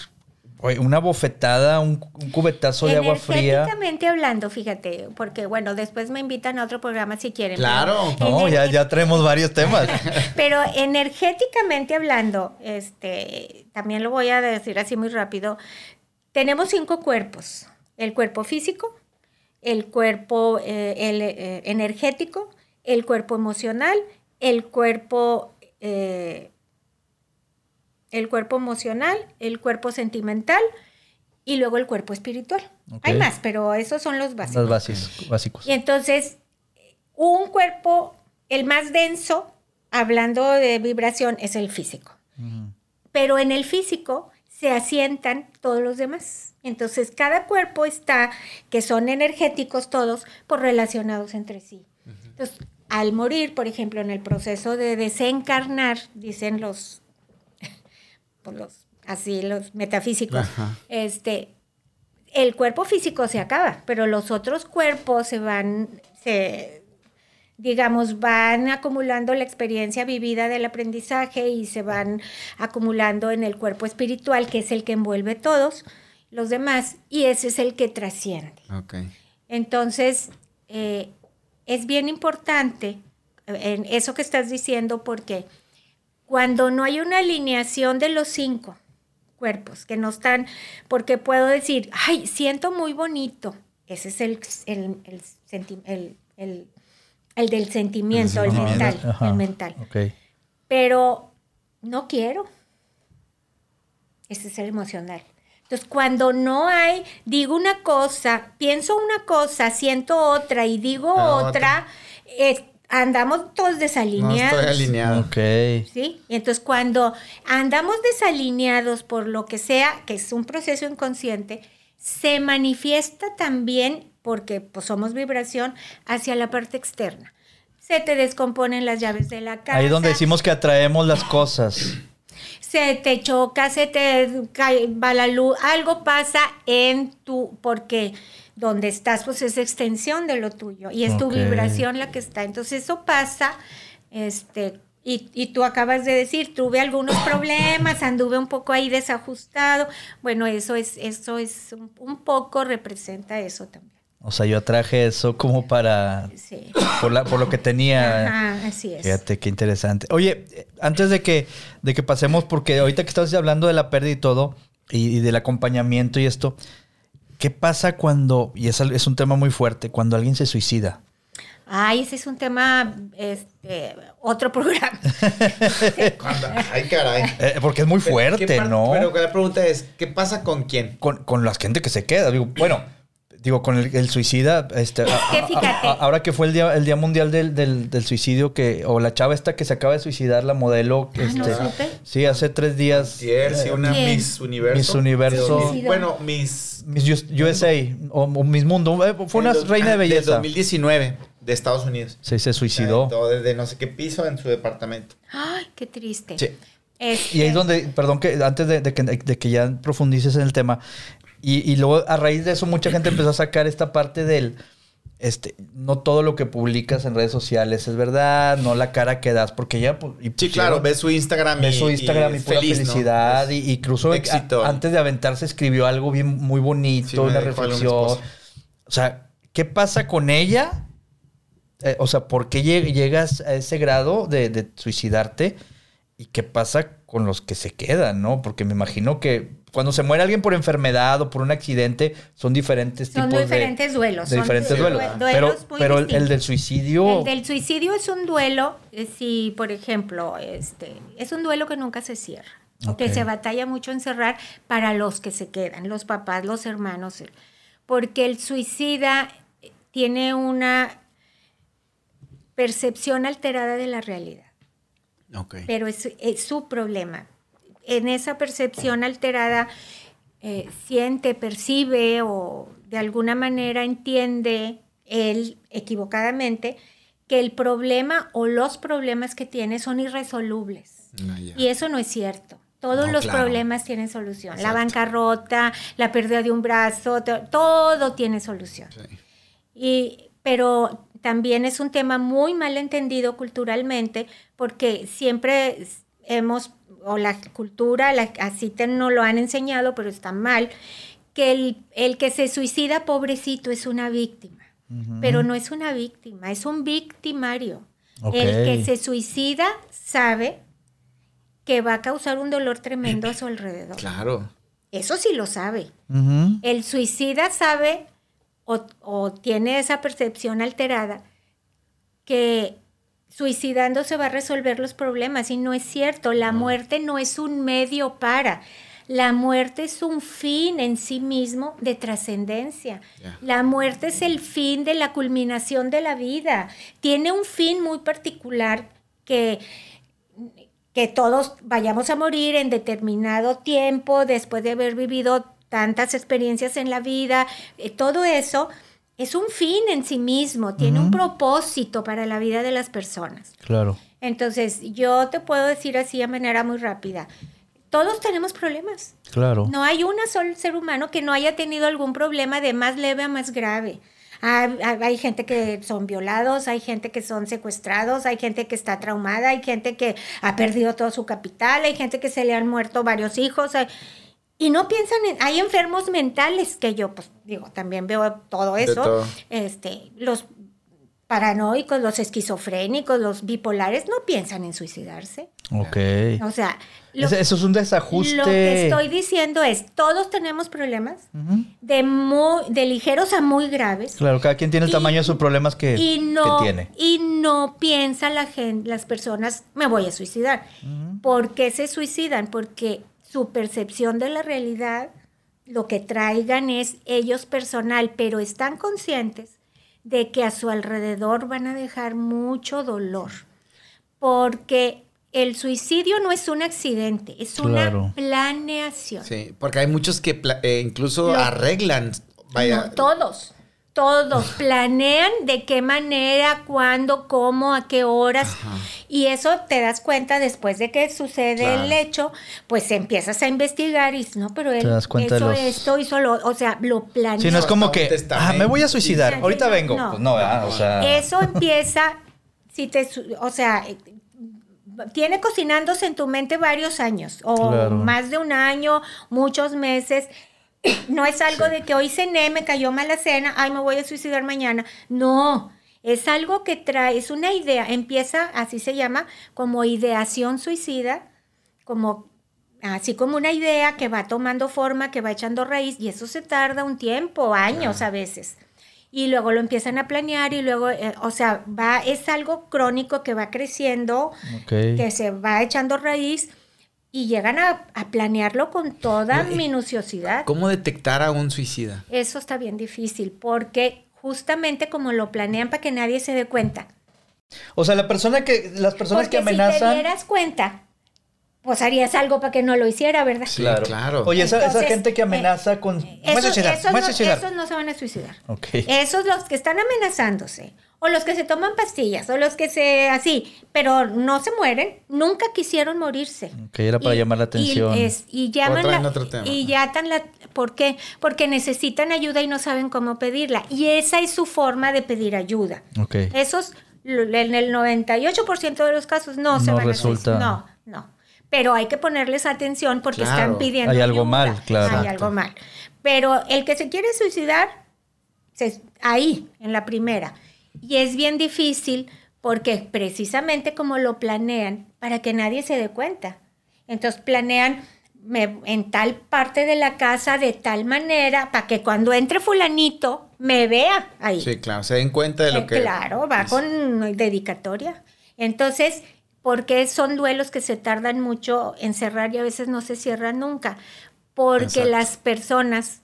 una bofetada, un, un cubetazo de agua fría. Energéticamente hablando, fíjate, porque bueno, después me invitan a otro programa si quieren. Claro. No, ya, ya traemos varios temas. [LAUGHS] Pero energéticamente hablando, este, también lo voy a decir así muy rápido. Tenemos cinco cuerpos: el cuerpo físico, el cuerpo eh, el, eh, energético, el cuerpo emocional, el cuerpo eh, el cuerpo emocional, el cuerpo sentimental y luego el cuerpo espiritual. Hay más, pero esos son los básicos. Los básicos. básicos. Y entonces, un cuerpo, el más denso, hablando de vibración, es el físico. Pero en el físico se asientan todos los demás. Entonces, cada cuerpo está, que son energéticos todos, por relacionados entre sí. Entonces, al morir, por ejemplo, en el proceso de desencarnar, dicen los, pues los así los metafísicos, Ajá. este, el cuerpo físico se acaba, pero los otros cuerpos se van, se, digamos, van acumulando la experiencia vivida del aprendizaje y se van acumulando en el cuerpo espiritual, que es el que envuelve todos los demás, y ese es el que trasciende. Entonces, eh, es bien importante eh, en eso que estás diciendo porque cuando no hay una alineación de los cinco cuerpos que no están, porque puedo decir, ay, siento muy bonito, ese es el, el, el, senti- el- el- el del sentimiento, el, mental, Ajá. el mental, pero no quiero. Ese es el emocional. Entonces, cuando no hay, digo una cosa, pienso una cosa, siento otra y digo Ah, otra, otra. Andamos todos No desalineados. estoy alineado. Ok. ¿Sí? Y entonces cuando andamos desalineados por lo que sea, que es un proceso inconsciente, se manifiesta también, porque pues, somos vibración, hacia la parte externa. Se te descomponen las llaves de la casa. Ahí donde decimos que atraemos las cosas. Se te choca, se te cae, va la luz, algo pasa en tu, porque donde estás, pues es extensión de lo tuyo y es tu vibración la que está. Entonces eso pasa, este, y, y tú acabas de decir, tuve algunos problemas, anduve un poco ahí desajustado. Bueno, eso es, eso es un, un poco representa eso también. O sea, yo traje eso como para. Sí. Por, la, por lo que tenía. Ajá, así es. Fíjate qué interesante. Oye, antes de que, de que pasemos, porque ahorita que estás hablando de la pérdida y todo, y, y del acompañamiento y esto, ¿qué pasa cuando, y es, un tema muy fuerte, cuando alguien se suicida? Ay, ese es un tema, este, otro programa. [LAUGHS] Ay, caray. Eh, porque es muy ¿Qué fuerte, ¿no? Pero la pregunta es, ¿qué pasa con quién? con, con la gente que se queda. Digo, bueno, digo, con el, el suicida, este, a- a- fíjate. a- ahora que fue el día, el día mundial del, del- del suicidio, que, o la chava esta que se acaba de suicidar, la modelo, Ah, no este, supe. sí, hace tres días. Ayer, sí, una ¿Quién? Miss Universo. Miss Universo. Bueno, Miss... Miss US- USA o, o Miss Mundo, eh, fue una del dos- reina de del belleza. 2019 de Estados Unidos. Sí, se suicidó. Desde no sé qué piso en su departamento. Ay, qué triste. Sí. Este, Y ahí es donde, perdón que antes de, de que, de que ya profundices en el tema, y, y luego a raíz de eso mucha gente empezó a sacar esta parte del, este, no todo lo que publicas en redes sociales es verdad, no la cara que das, porque ya... pues, y Sí, claro, ves su Instagram ve su Instagram y, es pura feliz, ¿no? felicidad, y, y incluso a- antes de aventarse escribió algo bien muy bonito, Sí, una reflexión. O sea, ¿qué pasa con ella? Eh, o sea, ¿por qué lleg- llegas a ese grado de, de suicidarte? ¿Y qué pasa con los que se quedan, no? Porque me imagino que cuando se muere alguien por enfermedad o por un accidente, son diferentes son tipos de- diferentes duelos. de, son diferentes due- duelos. duelos pero muy pero el, del suicidio... El del suicidio es un duelo, eh, si por ejemplo, este, es un duelo que nunca se cierra, que se batalla mucho en cerrar para los que se quedan, los papás, los hermanos, porque el suicida eh, tiene una percepción alterada de la realidad, Pero es, es su problema. En esa percepción alterada eh, siente, percibe o de alguna manera entiende él equivocadamente que el problema o los problemas que tiene son irresolubles. Ah. Y eso no es cierto. Todos No, los claro. problemas tienen solución. La bancarrota, la pérdida de un brazo, to- todo tiene solución. Sí. Y, pero también es un tema muy mal entendido culturalmente porque siempre hemos, o la cultura, la- así te no lo han enseñado, pero está mal, que el, el que se suicida pobrecito es una víctima. Pero no es una víctima, es un victimario. El que se suicida sabe que va a causar un dolor tremendo a su alrededor. Claro. Eso sí lo sabe. El suicida sabe o, o tiene esa percepción alterada que suicidándose va a resolver los problemas y no es cierto. La muerte no es un medio para. La muerte es un fin en sí mismo de trascendencia. La muerte es el fin de la culminación de la vida. Tiene un fin muy particular que que todos vayamos a morir en determinado tiempo después de haber vivido tantas experiencias en la vida, eh, todo eso es un fin en sí mismo, tiene un propósito para la vida de las personas. Claro. Entonces, yo te puedo decir así de manera muy rápida, todos tenemos problemas. Claro. No hay un solo ser humano que no haya tenido algún problema de más leve a más grave. Hay, hay- hay gente que son violados, hay gente que son secuestrados, hay gente que está traumada, hay gente que ha perdido todo su capital, hay gente que se le han muerto varios hijos. hay- y no piensan en, hay enfermos mentales que yo, pues digo, también veo todo eso. todo. Este, los paranoicos, los esquizofrénicos, los bipolares, no piensan en suicidarse. Ok. O sea, lo- Eso es un desajuste. lo que estoy diciendo es, todos tenemos problemas, de, muy, de ligeros a muy graves. Claro, cada quien tiene el Y- tamaño de sus problemas que, Y no, que tiene. y no piensa la gente, las personas, me voy a suicidar. ¿Por qué se suicidan? Porque su percepción de la realidad, lo que traigan es ellos personal, pero están conscientes de que a su alrededor van a dejar mucho dolor. Porque el suicidio no es un accidente, es Claro. una planeación. Sí, porque hay muchos que eh, incluso Lo- arreglan. Vaya. No, todos. Todos planean de qué manera, cuándo, cómo, a qué horas. Y eso te das cuenta después de que sucede Claro. el hecho, pues empiezas a investigar y no, pero él hizo los- esto, hizo lo, o sea, lo planeó. Sí, no es como que, ah, me voy a suicidar, Sí, ahorita no, vengo. no. Pues no, ¿verdad? O sea, Eso empieza, si te, su- o sea, tiene cocinándose en tu mente varios años, o Claro. más de un año, muchos meses. No es algo de que hoy cené, me cayó mala cena, ay, me voy a suicidar mañana. No, es algo que trae, es una idea, empieza, así se llama, como ideación suicida, como así como una idea que va tomando forma, que va echando raíz, y eso se tarda un tiempo, años a veces. Y luego lo empiezan a planear y luego, eh, o sea, va, es algo crónico que va creciendo, que se va echando raíz y llegan a, a planearlo con toda No, y- minuciosidad. ¿Cómo detectar a un suicida? Eso está bien difícil porque justamente como lo planean para que nadie se dé cuenta. O sea, la persona que, las personas Porque que si te amenazan. dieras cuenta, pues harías algo para que no lo hiciera, ¿verdad? Sí, claro. claro. Oye, esa, esa gente que eh, amenaza con. Voy a Esos, suicidar, esos a no, suicidar. esos no se van a suicidar. Esos los que están amenazándose, o los que se toman pastillas, o los que se así, pero no se mueren, nunca quisieron morirse. Ok, era para llamar la atención. Y, es- y llaman la- otro tema. y la, ¿por qué? Porque necesitan ayuda y no saben cómo pedirla. Y esa es su forma de pedir ayuda. Ok. Esos, en el 98% de los casos no se No van resulta. a No, no. Pero hay que ponerles atención porque Claro. están pidiendo Hay algo ayuda. mal, claro. Hay algo mal. Pero el que se quiere suicidar, se- ahí, en la primera. Y es bien difícil porque precisamente como lo planean, para que nadie se dé cuenta. Entonces planean me- en tal parte de la casa de tal manera para que cuando entre fulanito me vea ahí. Sí, claro. Se den cuenta de lo Eh, que. Claro, va con dedicatoria. Entonces, porque son duelos que se tardan mucho en cerrar y a veces no se cierran nunca? Porque Exacto. las personas,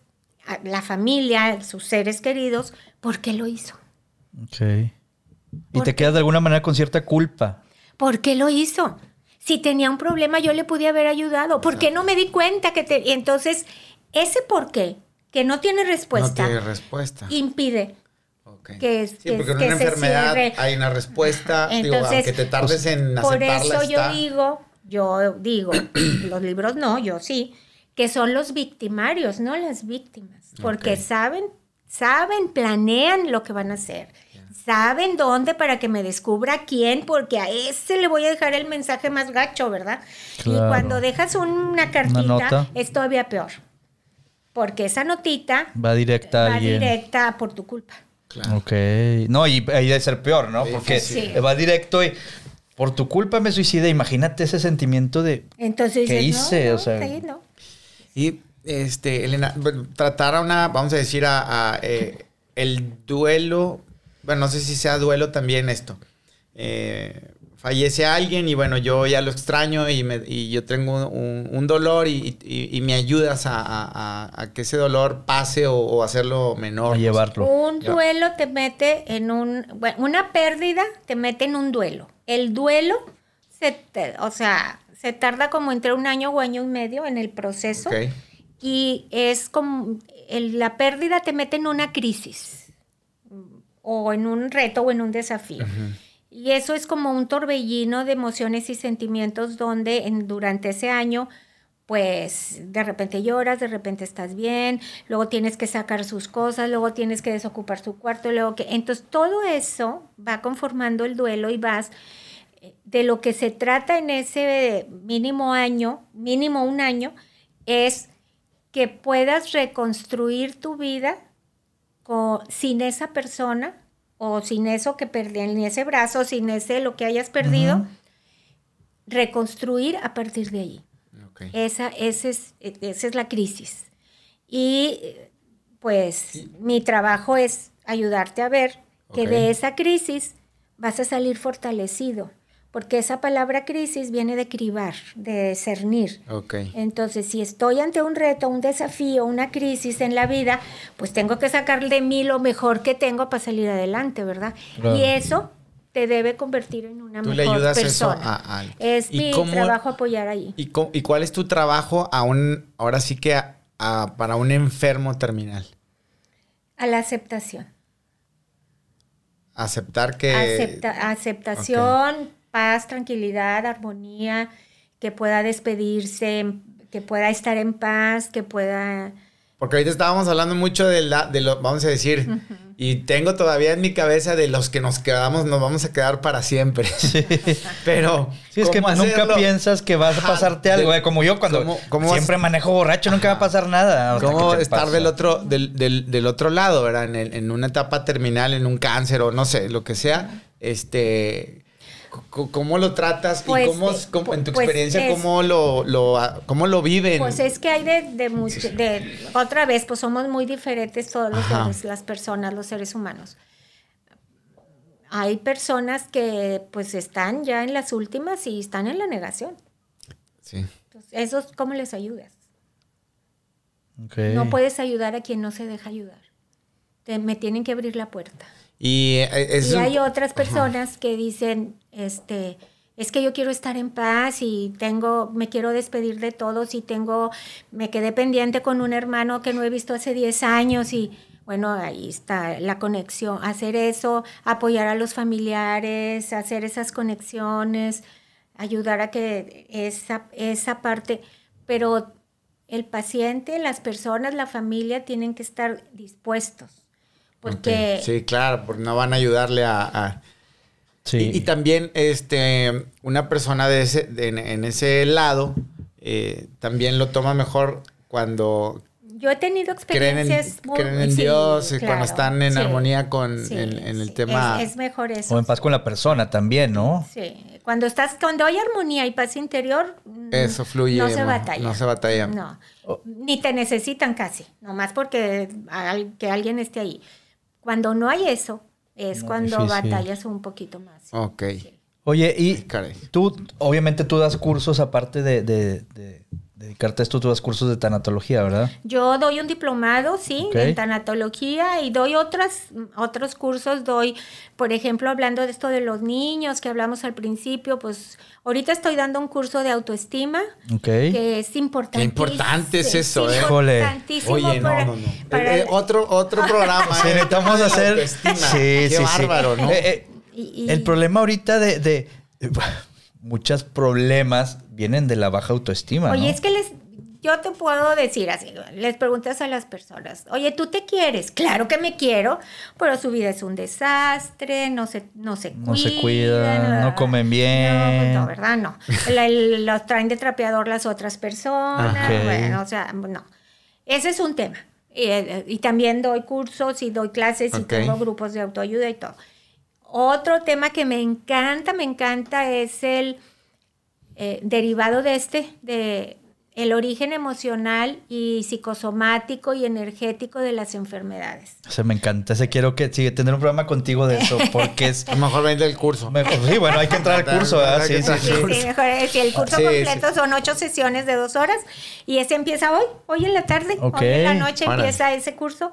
la familia, sus seres queridos, ¿por qué lo hizo? Ok. Y ¿Por te quedas de alguna manera con cierta culpa. ¿Por qué lo hizo? Si tenía un problema, yo le pude haber ayudado. ¿Por qué no me di cuenta que te... y Entonces, ese por qué, que no tiene No respuesta, tiene respuesta. impide que es- sí, que- porque en que una enfermedad cierre. hay una respuesta. digo, Entonces, aunque te tardes en Por aceptarla, eso yo digo, yo digo, [CLEARS THROAT] los libros no, yo sí, que son los victimarios, no las víctimas, porque saben, saben, planean lo que van a hacer. Saben dónde para que me descubra quién, porque a ese le voy a dejar el mensaje más gacho, ¿verdad? Claro. Y cuando dejas una cartita, nota. es todavía peor. Porque esa notita Va directa a va alguien. directa por tu culpa. Claro. Ok. No, y ahí debe ser peor, ¿no? Sí, Porque sí. va directo y por tu culpa me suicidé. Imagínate ese sentimiento de. Entonces ¿Qué dices, hice? No, O sea- sí, no. Y este, Elena, tratar a una, vamos a decir, a, a, eh, el duelo, bueno, no sé si sea duelo también esto. Eh, fallece alguien y bueno, yo ya lo extraño y, me- y yo tengo un, un dolor y, y- y me ayudas a, a- a- a que ese dolor pase o, o hacerlo menor. A llevarlo. Un duelo te mete en un, bueno, una pérdida te mete en un duelo. El duelo, se te- o sea, se tarda como entre un año o año y medio en el proceso Ok. Y es como, el- la pérdida te mete en una crisis o en un reto o en un desafío. Y eso es como un torbellino de emociones y sentimientos donde en- durante ese año, pues de repente lloras, de repente estás bien, luego tienes que sacar sus cosas, luego tienes que desocupar su cuarto, luego que... Entonces todo eso va conformando el duelo y vas... De lo que se trata en ese mínimo año, mínimo un año, es que puedas reconstruir tu vida co- sin esa persona o sin eso que perdí, en ese brazo, sin ese lo que hayas perdido, reconstruir a partir de. Ok. Esa, ese es, esa es la crisis. Y pues mi trabajo es ayudarte a ver que de esa crisis vas a salir fortalecido, porque esa palabra crisis viene de cribar, de cernir. Ok. Entonces, si estoy ante un reto, un desafío, una crisis en la vida, pues tengo que sacar de mí lo mejor que tengo para salir adelante, ¿verdad? Claro. Y eso te debe convertir en una Tú mejor le ayudas persona. eso a, a- Es ¿Y mi cómo- trabajo apoyar ahí. ¿Y, y cuál es tu trabajo a un, ahora sí que a- a- para un enfermo terminal? A la aceptación. Aceptar que... Acepta- aceptación, paz, tranquilidad, armonía, que pueda despedirse, que pueda estar en paz, que pueda... Porque ahorita estábamos hablando mucho de, la, de lo, vamos a decir, y tengo todavía en mi cabeza de los que nos quedamos, nos vamos a quedar para siempre. [LAUGHS] Pero... Sí, es que ¿cómo nunca piensas que vas a Ajá, pasarte algo. de- eh, Como yo cuando ¿Cómo- cómo siempre vas- manejo borracho, nunca va a pasar nada. ¿Cómo estar pasa. del otro, del, del- del otro lado, verdad? En, el- en una etapa terminal, en un cáncer o no sé, lo que sea. Este... ¿Cómo lo tratas Pues, y cómo, eh, cómo- en tu pues experiencia, es- cómo, lo, lo, cómo lo viven? Pues es que hay de, de, mucho- de- otra vez, pues somos muy diferentes todos los seres, las personas, los seres humanos. Hay personas que pues están ya en las últimas y están en la negación. Sí. Entonces, ¿esos cómo les ayudas? Ok. No puedes ayudar a quien no se deja ayudar. Te- me tienen que abrir la puerta. Y eh, es y un- hay otras personas que dicen, este, es que yo quiero estar en paz y tengo, me quiero despedir de todos y tengo, me quedé pendiente con un hermano que no he visto hace 10 años y bueno, ahí está la conexión, hacer eso, apoyar a los familiares, hacer esas conexiones, ayudar a que esa, esa parte, pero el paciente, las personas, la familia tienen que estar dispuestos. Porque. Sí, claro, porque no van a ayudarle a- Sí. Y, y también este, una persona de ese, de- en, en ese lado eh, también lo toma mejor cuando Yo he tenido creen en, experiencias muy- creen en sí, Dios y claro, cuando están en sí, armonía con sí, en, en el sí, tema. Es, es mejor eso. O en paz con la persona también, ¿no? Sí, cuando estás, cuando hay armonía y paz interior, mm, Eso fluye, No se batalla. no se batalla. No, Oh. ni te necesitan casi, nomás porque al- que alguien esté ahí. Cuando no hay eso, es cuando difícil. batallas un poquito más. Ok. Oye, y tú, obviamente tú das cursos aparte de, de- de dedicarte a esto, tú das cursos de tanatología, ¿verdad? Yo doy un diplomado, sí, Ok. en tanatología y doy otras, otros cursos. Doy, por ejemplo, hablando de esto de los niños que hablamos al principio, pues ahorita estoy dando un curso de autoestima Ok. que es importante. Qué importante es eso, ¿eh? Híjole. Importantísimo Oye, no, para- no, no. para- Eh, eh, otro, otro programa. Sí, eh, necesitamos hacer. autoestima. Sí, Qué sí, sí. bárbaro, ¿no? Eh, eh, y- y- el problema ahorita de, de- [LAUGHS] muchos problemas vienen de la baja autoestima. Oye, ¿no? es que les, yo te puedo decir así, les preguntas a las personas, oye, ¿tú te quieres? Claro que me quiero, pero su vida es un desastre, no se, no se No se cuidan, cuidan, no comen bien. No, pues no, ¿verdad? No. La- los traen de trapeador las otras personas, Ok. bueno, o sea, no. Ese es un tema. Y, y también doy cursos y doy clases y Ok. tengo grupos de autoayuda y todo. Otro tema que me encanta, me encanta es el eh, derivado de este, de el origen emocional y psicosomático y energético de las enfermedades. O sea, me encanta. Ese quiero que sigue tener un programa contigo de eso, porque es. [LAUGHS] A lo mejor vende el curso. me- sí, bueno, hay que entrar al curso, ¿verdad? Sí, sí, Sí, sí. sí, mejor es que el curso Sí, completo son ocho sesiones de dos horas y ese empieza hoy, hoy en la tarde, Ok. hoy en la noche empieza ese curso.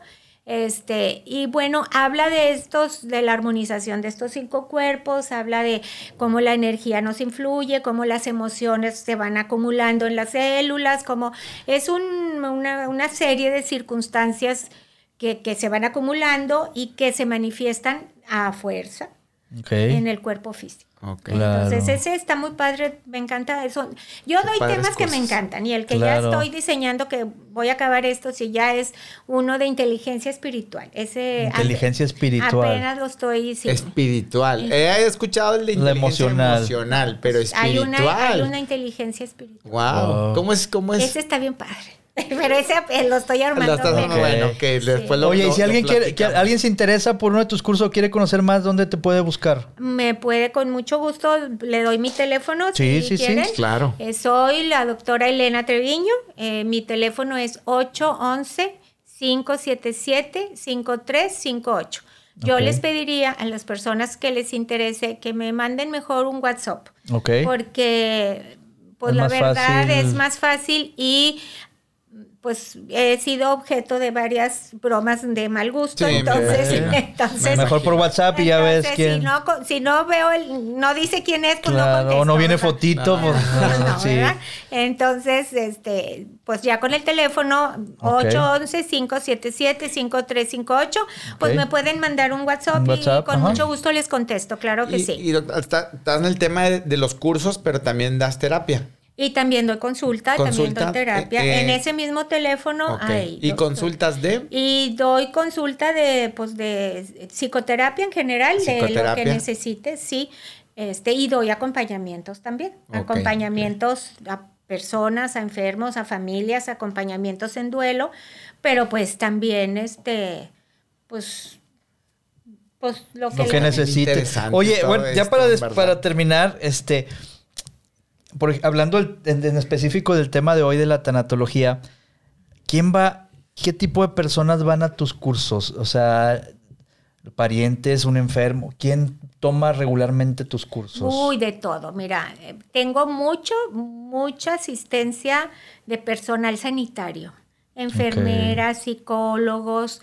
Este, y bueno, habla de estos, de la armonización de estos cinco cuerpos, habla de cómo la energía nos influye, cómo las emociones se van acumulando en las células, cómo es un- una, una serie de circunstancias que, que se van acumulando y que se manifiestan a fuerza En el cuerpo físico. Claro. Entonces ese está muy padre, me encanta eso. Yo doy temas que me encantan y el que Claro. ya estoy diseñando que voy a acabar esto si ya es uno de inteligencia espiritual. Ese Inteligencia espiritual. Apenas lo estoy sí. Espiritual. He escuchado el de La inteligencia emocional. emocional, pero hay espiritual. una hay una inteligencia espiritual. Wow. Wow. ¿Cómo es? ¿Cómo es? Ese está bien padre. [LAUGHS] Pero ese lo estoy armando. Lo estás bueno, que después lo Oye, y si alguien quiere, que alguien se interesa por uno de tus cursos o quiere conocer más, ¿dónde te puede buscar? Me puede con mucho gusto, le doy mi teléfono Sí, si sí, sí. Claro. Eh, soy la doctora Elena Treviño. Eh, mi teléfono es 811-577-5358. Yo les pediría a las personas que les interese que me manden mejor un WhatsApp. Ok. Porque, pues Es la verdad fácil. es más fácil y pues he sido objeto de varias bromas de mal gusto. Sí, me entonces, [LAUGHS] entonces Mejor por WhatsApp y ya ves entonces, quién. Si no, si no veo el, no dice quién es, pues no Claro, contesto. o no viene ¿verdad? fotito, No. pues, No, [LAUGHS] no. Entonces, este, pues ya con el teléfono Ok. 811-577-5358, pues me pueden mandar un WhatsApp, Un WhatsApp, y con ajá. mucho gusto les contesto, claro que Y, sí. y doctor, está- estás en el tema de, de los cursos, pero también das terapia. Y también doy consulta, Consulta, también doy terapia. eh, eh, en ese mismo teléfono Ok. hay. ¿Y consultas de? Y doy consulta de, pues, de psicoterapia en general, de lo que necesites, sí. Este, y doy acompañamientos también. Acompañamientos a personas, a enfermos, a familias, acompañamientos en duelo, pero pues también, este, pues, pues lo que, Lo que le- necesite. Interesante Oye, bueno, ya para, para terminar, este, por hablando el- en, en específico del tema de hoy de la tanatología, ¿quién va, qué tipo de personas van a tus cursos? O sea, parientes, un enfermo, ¿quién toma regularmente tus cursos? Uy, de todo. Mira, eh, tengo mucho, mucha asistencia de personal sanitario, enfermeras, psicólogos,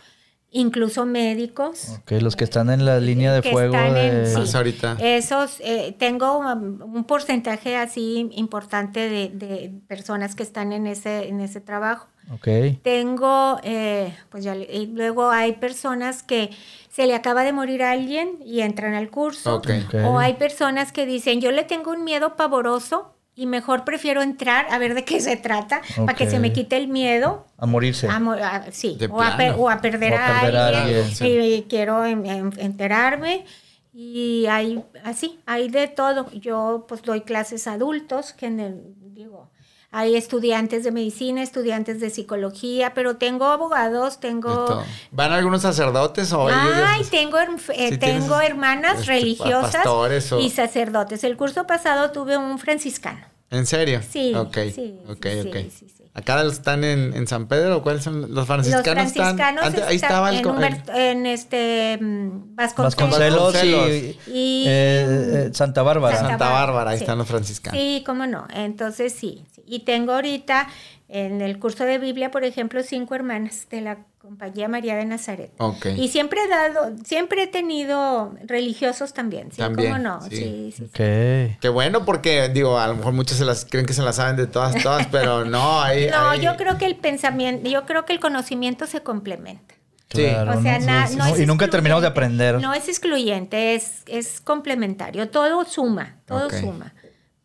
incluso médicos. Ok, los que están en la línea de fuego en- de... sí. Más ahorita. Esos, eh, tengo um, un porcentaje así importante de, de personas que están en ese, en ese trabajo. Ok. Tengo, eh, pues ya, le- y luego hay personas que se le acaba de morir a alguien y entran al curso. Ok. Ok. O hay personas que dicen, yo le tengo un miedo pavoroso y mejor prefiero entrar a ver de qué se trata para que se me quite el miedo. A morirse. a mo- a- sí, o a, per- plano. o a perder, O a a, perder a alguien, alguien, y, quiero en- en- enterarme. Y hay así, hay de todo. Yo pues doy clases a adultos, que en el, digo, hay estudiantes de medicina, estudiantes de psicología, pero tengo abogados, tengo. ¿Van algunos sacerdotes o ellos Ay, tengo, eh, Sí, tengo hermanas este, religiosas o- y sacerdotes. El curso pasado tuve un franciscano. ¿En serio? Sí, Ok, sí, ok, sí, ok. sí, sí, sí. ¿Acá están en, en San Pedro o cuáles son los Los franciscanos? franciscanos están, antes- ahí están estaba el, en, en este mm, Vasconcelos. Vasconcelos y, eh, eh, Santa Bárbara. Santa Santa Bárbara, ahí sí. están los franciscanos. Sí, cómo no. Entonces sí. Y tengo ahorita en el curso de Biblia, por ejemplo, cinco hermanas de la compañía María de Nazaret. Ok. Y siempre he dado, siempre he tenido religiosos también, sí, También, cómo no. sí. Sí, sí, sí. Ok. Qué bueno porque, digo, a lo mejor muchos se las creen que se las saben de todas, todas, pero [LAUGHS] no, hay... No, hay- yo creo que el pensamiento, yo creo que el conocimiento se complementa. Sí. Claro, o sea, ¿no? na- Sí, sí, no sí. es y nunca terminamos de aprender. No es excluyente, es, es complementario. Todo suma, todo Ok. suma.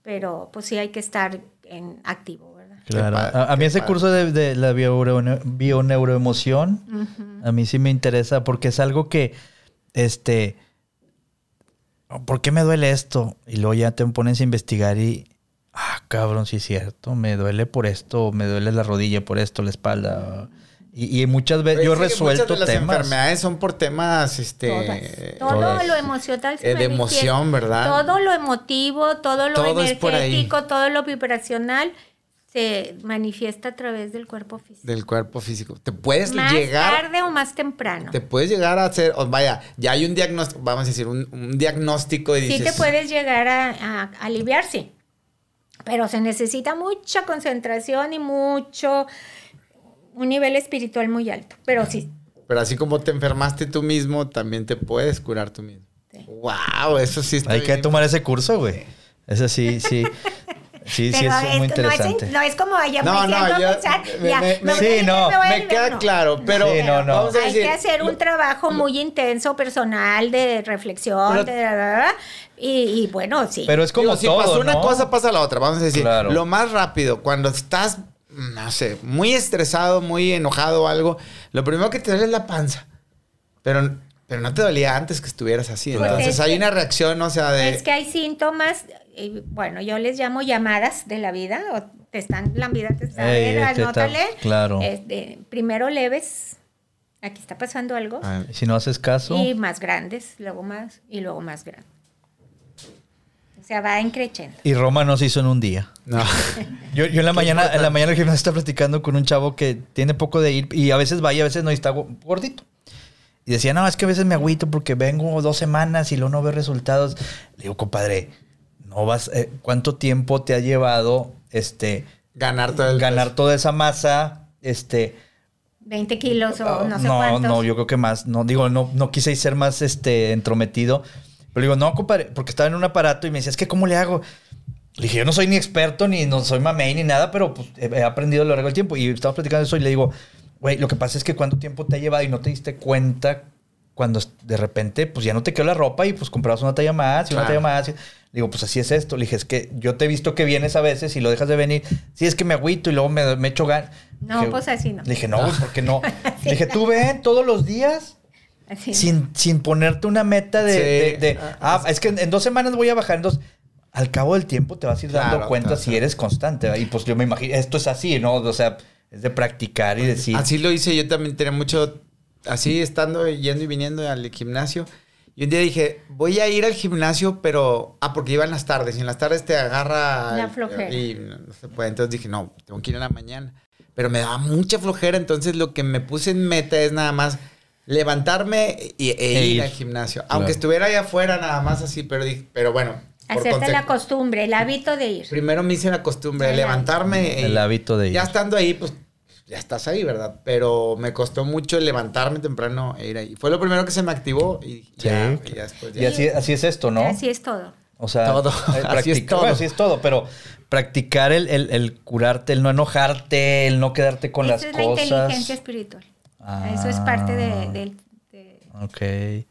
Pero pues sí hay que estar en activo. Claro. Padre, a, a mí ese padre. curso de, de la bio- bioneuroemoción, Ujú. a mí sí me interesa porque es algo que, este, ¿por qué me duele esto? Y luego ya te pones a investigar y, ah, cabrón, sí es cierto, me duele por esto, me duele la rodilla por esto, la espalda. Y, y muchas veces yo resuelto muchas de las temas. enfermedades son por temas, este... Todas. Todo todas. lo emocional se Eh, de emoción, ¿verdad? Todo lo emotivo, todo lo Todo energético, todo lo vibracional se manifiesta a través del cuerpo físico. Del cuerpo físico. Te puedes más llegar... tarde o más temprano. Te puedes llegar a hacer, o vaya, ya hay un diagnóstico, vamos a decir, un, un diagnóstico y Sí dices... te puedes llegar a, a aliviar, sí. Pero se necesita mucha concentración y mucho, un nivel espiritual muy alto. Pero sí, Pero así como te enfermaste tú mismo, también te puedes curar tú mismo. Sí. Wow, eso sí está Hay que tomar ese curso, güey. Ese sí, sí. [LAUGHS] Sí, sí, pero es muy no interesante. No es, como vaya, No, no, yo- pensar, me- ya, me- me sí, no, me queda claro, pero Sí, no, no. vamos a Hay decir, que hacer lo- un trabajo muy intenso, personal, de reflexión, Pero- de, y, y bueno, sí. Pero es como digo, si pasó una ¿no? cosa, pasa la otra. Vamos a decir, Claro. lo más rápido, cuando estás, no sé, muy estresado, muy enojado o algo, lo primero que te duele es la panza. Pero, pero no te dolía antes que estuvieras así. Entonces Pues es hay que- una reacción, o sea, de... Es que hay síntomas, eh, bueno, yo les llamo llamadas de la vida, o te están, la vida te está, Ey, a ver, te está- anótale. claro. Este, primero leves, aquí está pasando algo, Ah, Si no haces caso. y más grandes, luego más, y luego más grandes. O sea, va increciendo. Y Roma no se hizo en un día. no. [LAUGHS] Yo, yo en la mañana, en la mañana el gimnasio está platicando con un chavo que tiene poco de ir y a veces va y a veces no y está go- gordito. Y decía, no, es que a veces me agüito porque vengo dos semanas y luego no veo resultados. Le digo, compadre, no vas, eh, ¿cuánto tiempo te ha llevado este Ganar todo el ganar toda esa masa? Este 20 kilos o no sé no, cuántos. no, yo creo que más. No, digo, no, no quise ser más este entrometido. Pero digo, no, compadre, porque estaba en un aparato y me decía, es que ¿cómo le hago? Le dije, yo no soy ni experto, ni no soy mamey, ni nada, pero pues, he, he aprendido a lo largo del tiempo. Y estamos platicando eso y le digo, güey, lo que pasa es que cuánto tiempo te ha llevado y no te diste cuenta cuando de repente, pues ya no te quedó la ropa y pues comprabas una talla más y una Claro. talla más. Y- Le digo, pues así es esto. Le dije, es que yo te he visto que vienes a veces y lo dejas de venir. Sí, es que me agüito y luego me, me echo gan. No, Dije, pues así no. Le dije, no, güey, ¿por qué no? [LAUGHS] Le dije, tú ven todos los días Así no. sin, sin ponerte una meta de, Sí. de- de, ah, es que en, en dos semanas voy a bajar. En dos, al cabo del tiempo te vas a ir dando Claro, cuenta claro, si claro. eres constante. ¿verdad? Y pues yo me imagino, esto es así, ¿no? O sea, es de practicar y decir. Así lo hice, yo también tenía mucho, así estando, yendo y viniendo al gimnasio. Y un día dije, voy a ir al gimnasio, pero. Ah, porque iba en las tardes. Y en las tardes te agarra. La flojera. Y no se puede. Entonces dije, no, tengo que ir en la mañana. Pero me daba mucha flojera. Entonces lo que me puse en meta es nada más levantarme y, e, E ir, ir. al gimnasio. Claro. Aunque estuviera allá afuera, nada más así. Pero, dije, pero bueno. Hacerte la costumbre, el hábito de ir. Primero me hice la costumbre de El levantarme. El y- hábito de ir. Ya estando ahí, pues ya estás ahí, ¿verdad? Pero me costó mucho levantarme temprano e ir ahí. Fue lo primero que se me activó y Sí. ya, y ya después ya. Y así, así es esto, ¿no? Así es todo. O sea, Todo. eh, [LAUGHS] Así es todo. bueno, así es todo, pero practicar el, el- el curarte, el no enojarte, el no quedarte con Esa las es la cosas. inteligencia espiritual. Eso es parte de, Ah. del- de- Ok.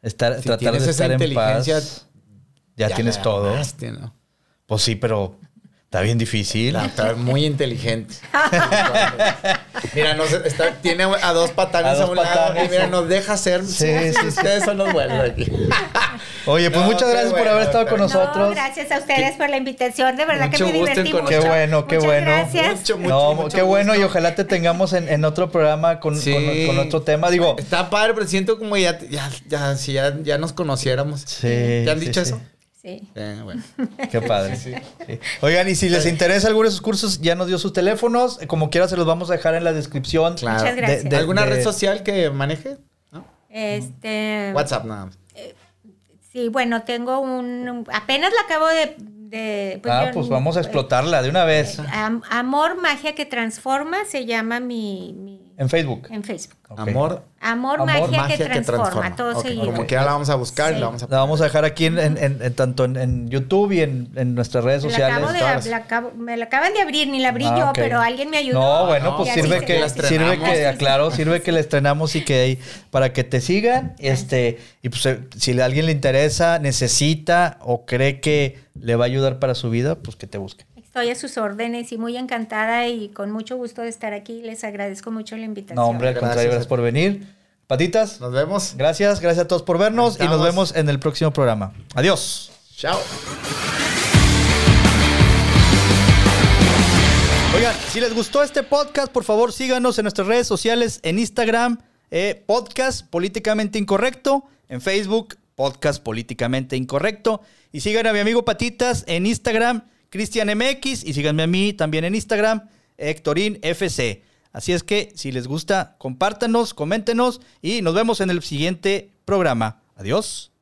Estar, Si tratar tienes de esa estar en inteligencia, paz. Ya, la tienes todo. agarraste, ¿no? Pues sí, pero está bien difícil. Está muy inteligente. [LAUGHS] mira, no sé, está- tiene a dos patanes A un lado y mira, nos deja ser. Sí, sí, sí. Ustedes son los buenos aquí. [LAUGHS] Oye, pues No, muchas gracias por haber estado con no, nosotros. No, gracias a ustedes por la invitación. De verdad que me divertí mucho. Qué bueno, qué Muchas bueno. Gracias. Mucho, mucho, no, mucho qué bueno gusto. y ojalá te tengamos en, en otro programa con, Sí. con- con otro tema. Digo, Está padre, pero siento como ya, ya, ya, si ya, ya nos conociéramos. Sí, ¿Te han dicho sí. eso? Sí. Eh, bueno. [LAUGHS] Qué padre. Sí. Oigan, y si les interesa alguno de sus cursos, ya nos dio sus teléfonos. Eh, Como quiera, se los vamos a dejar en la descripción. Claro. Muchas gracias. De- de- ¿Alguna de- red social que maneje? ¿No? Este. WhatsApp nada más. Sí, bueno, tengo un. Apenas la acabo de. De- ah, yo- pues vamos a explotarla de una vez. Am- Amor, magia que transforma se llama mi. mi- En Facebook. en Facebook. Ok. Amor, Amor, Amor, magia, que, transforma, todo Ok, seguido. Como quiera la vamos a buscar y la vamos a La vamos a dejar aquí en, en- en- en tanto en, en YouTube y en, en nuestras redes Me la sociales. acabo de- todas. la acabo- me la acaban de abrir, ni la abrí Ah, yo, pero alguien me ayudó. No, bueno, No, pues sirve que, quedó. sirve que, aclaro, sirve que la estrenamos y que para que te sigan, este, y pues eh, si a alguien le interesa, necesita o cree que le va a ayudar para su vida, pues que te busque. Estoy a sus órdenes y muy encantada y con mucho gusto de estar aquí. Les agradezco mucho la invitación. No, hombre, al Gracias. contrario, gracias por venir. Patitas, Nos vemos. gracias, gracias a todos por vernos y nos vemos en el próximo programa. Adiós. Chao. Oigan, si les gustó este podcast, por favor síganos en nuestras redes sociales, en Instagram, eh, Podcast Políticamente Incorrecto, en Facebook, Podcast Políticamente Incorrecto, y sigan a mi amigo Patitas en Instagram, Cristian MX, y síganme a mí también en Instagram, Hectorín FC. Así es que si les gusta, compártanos, coméntenos y nos vemos en el siguiente programa. Adiós.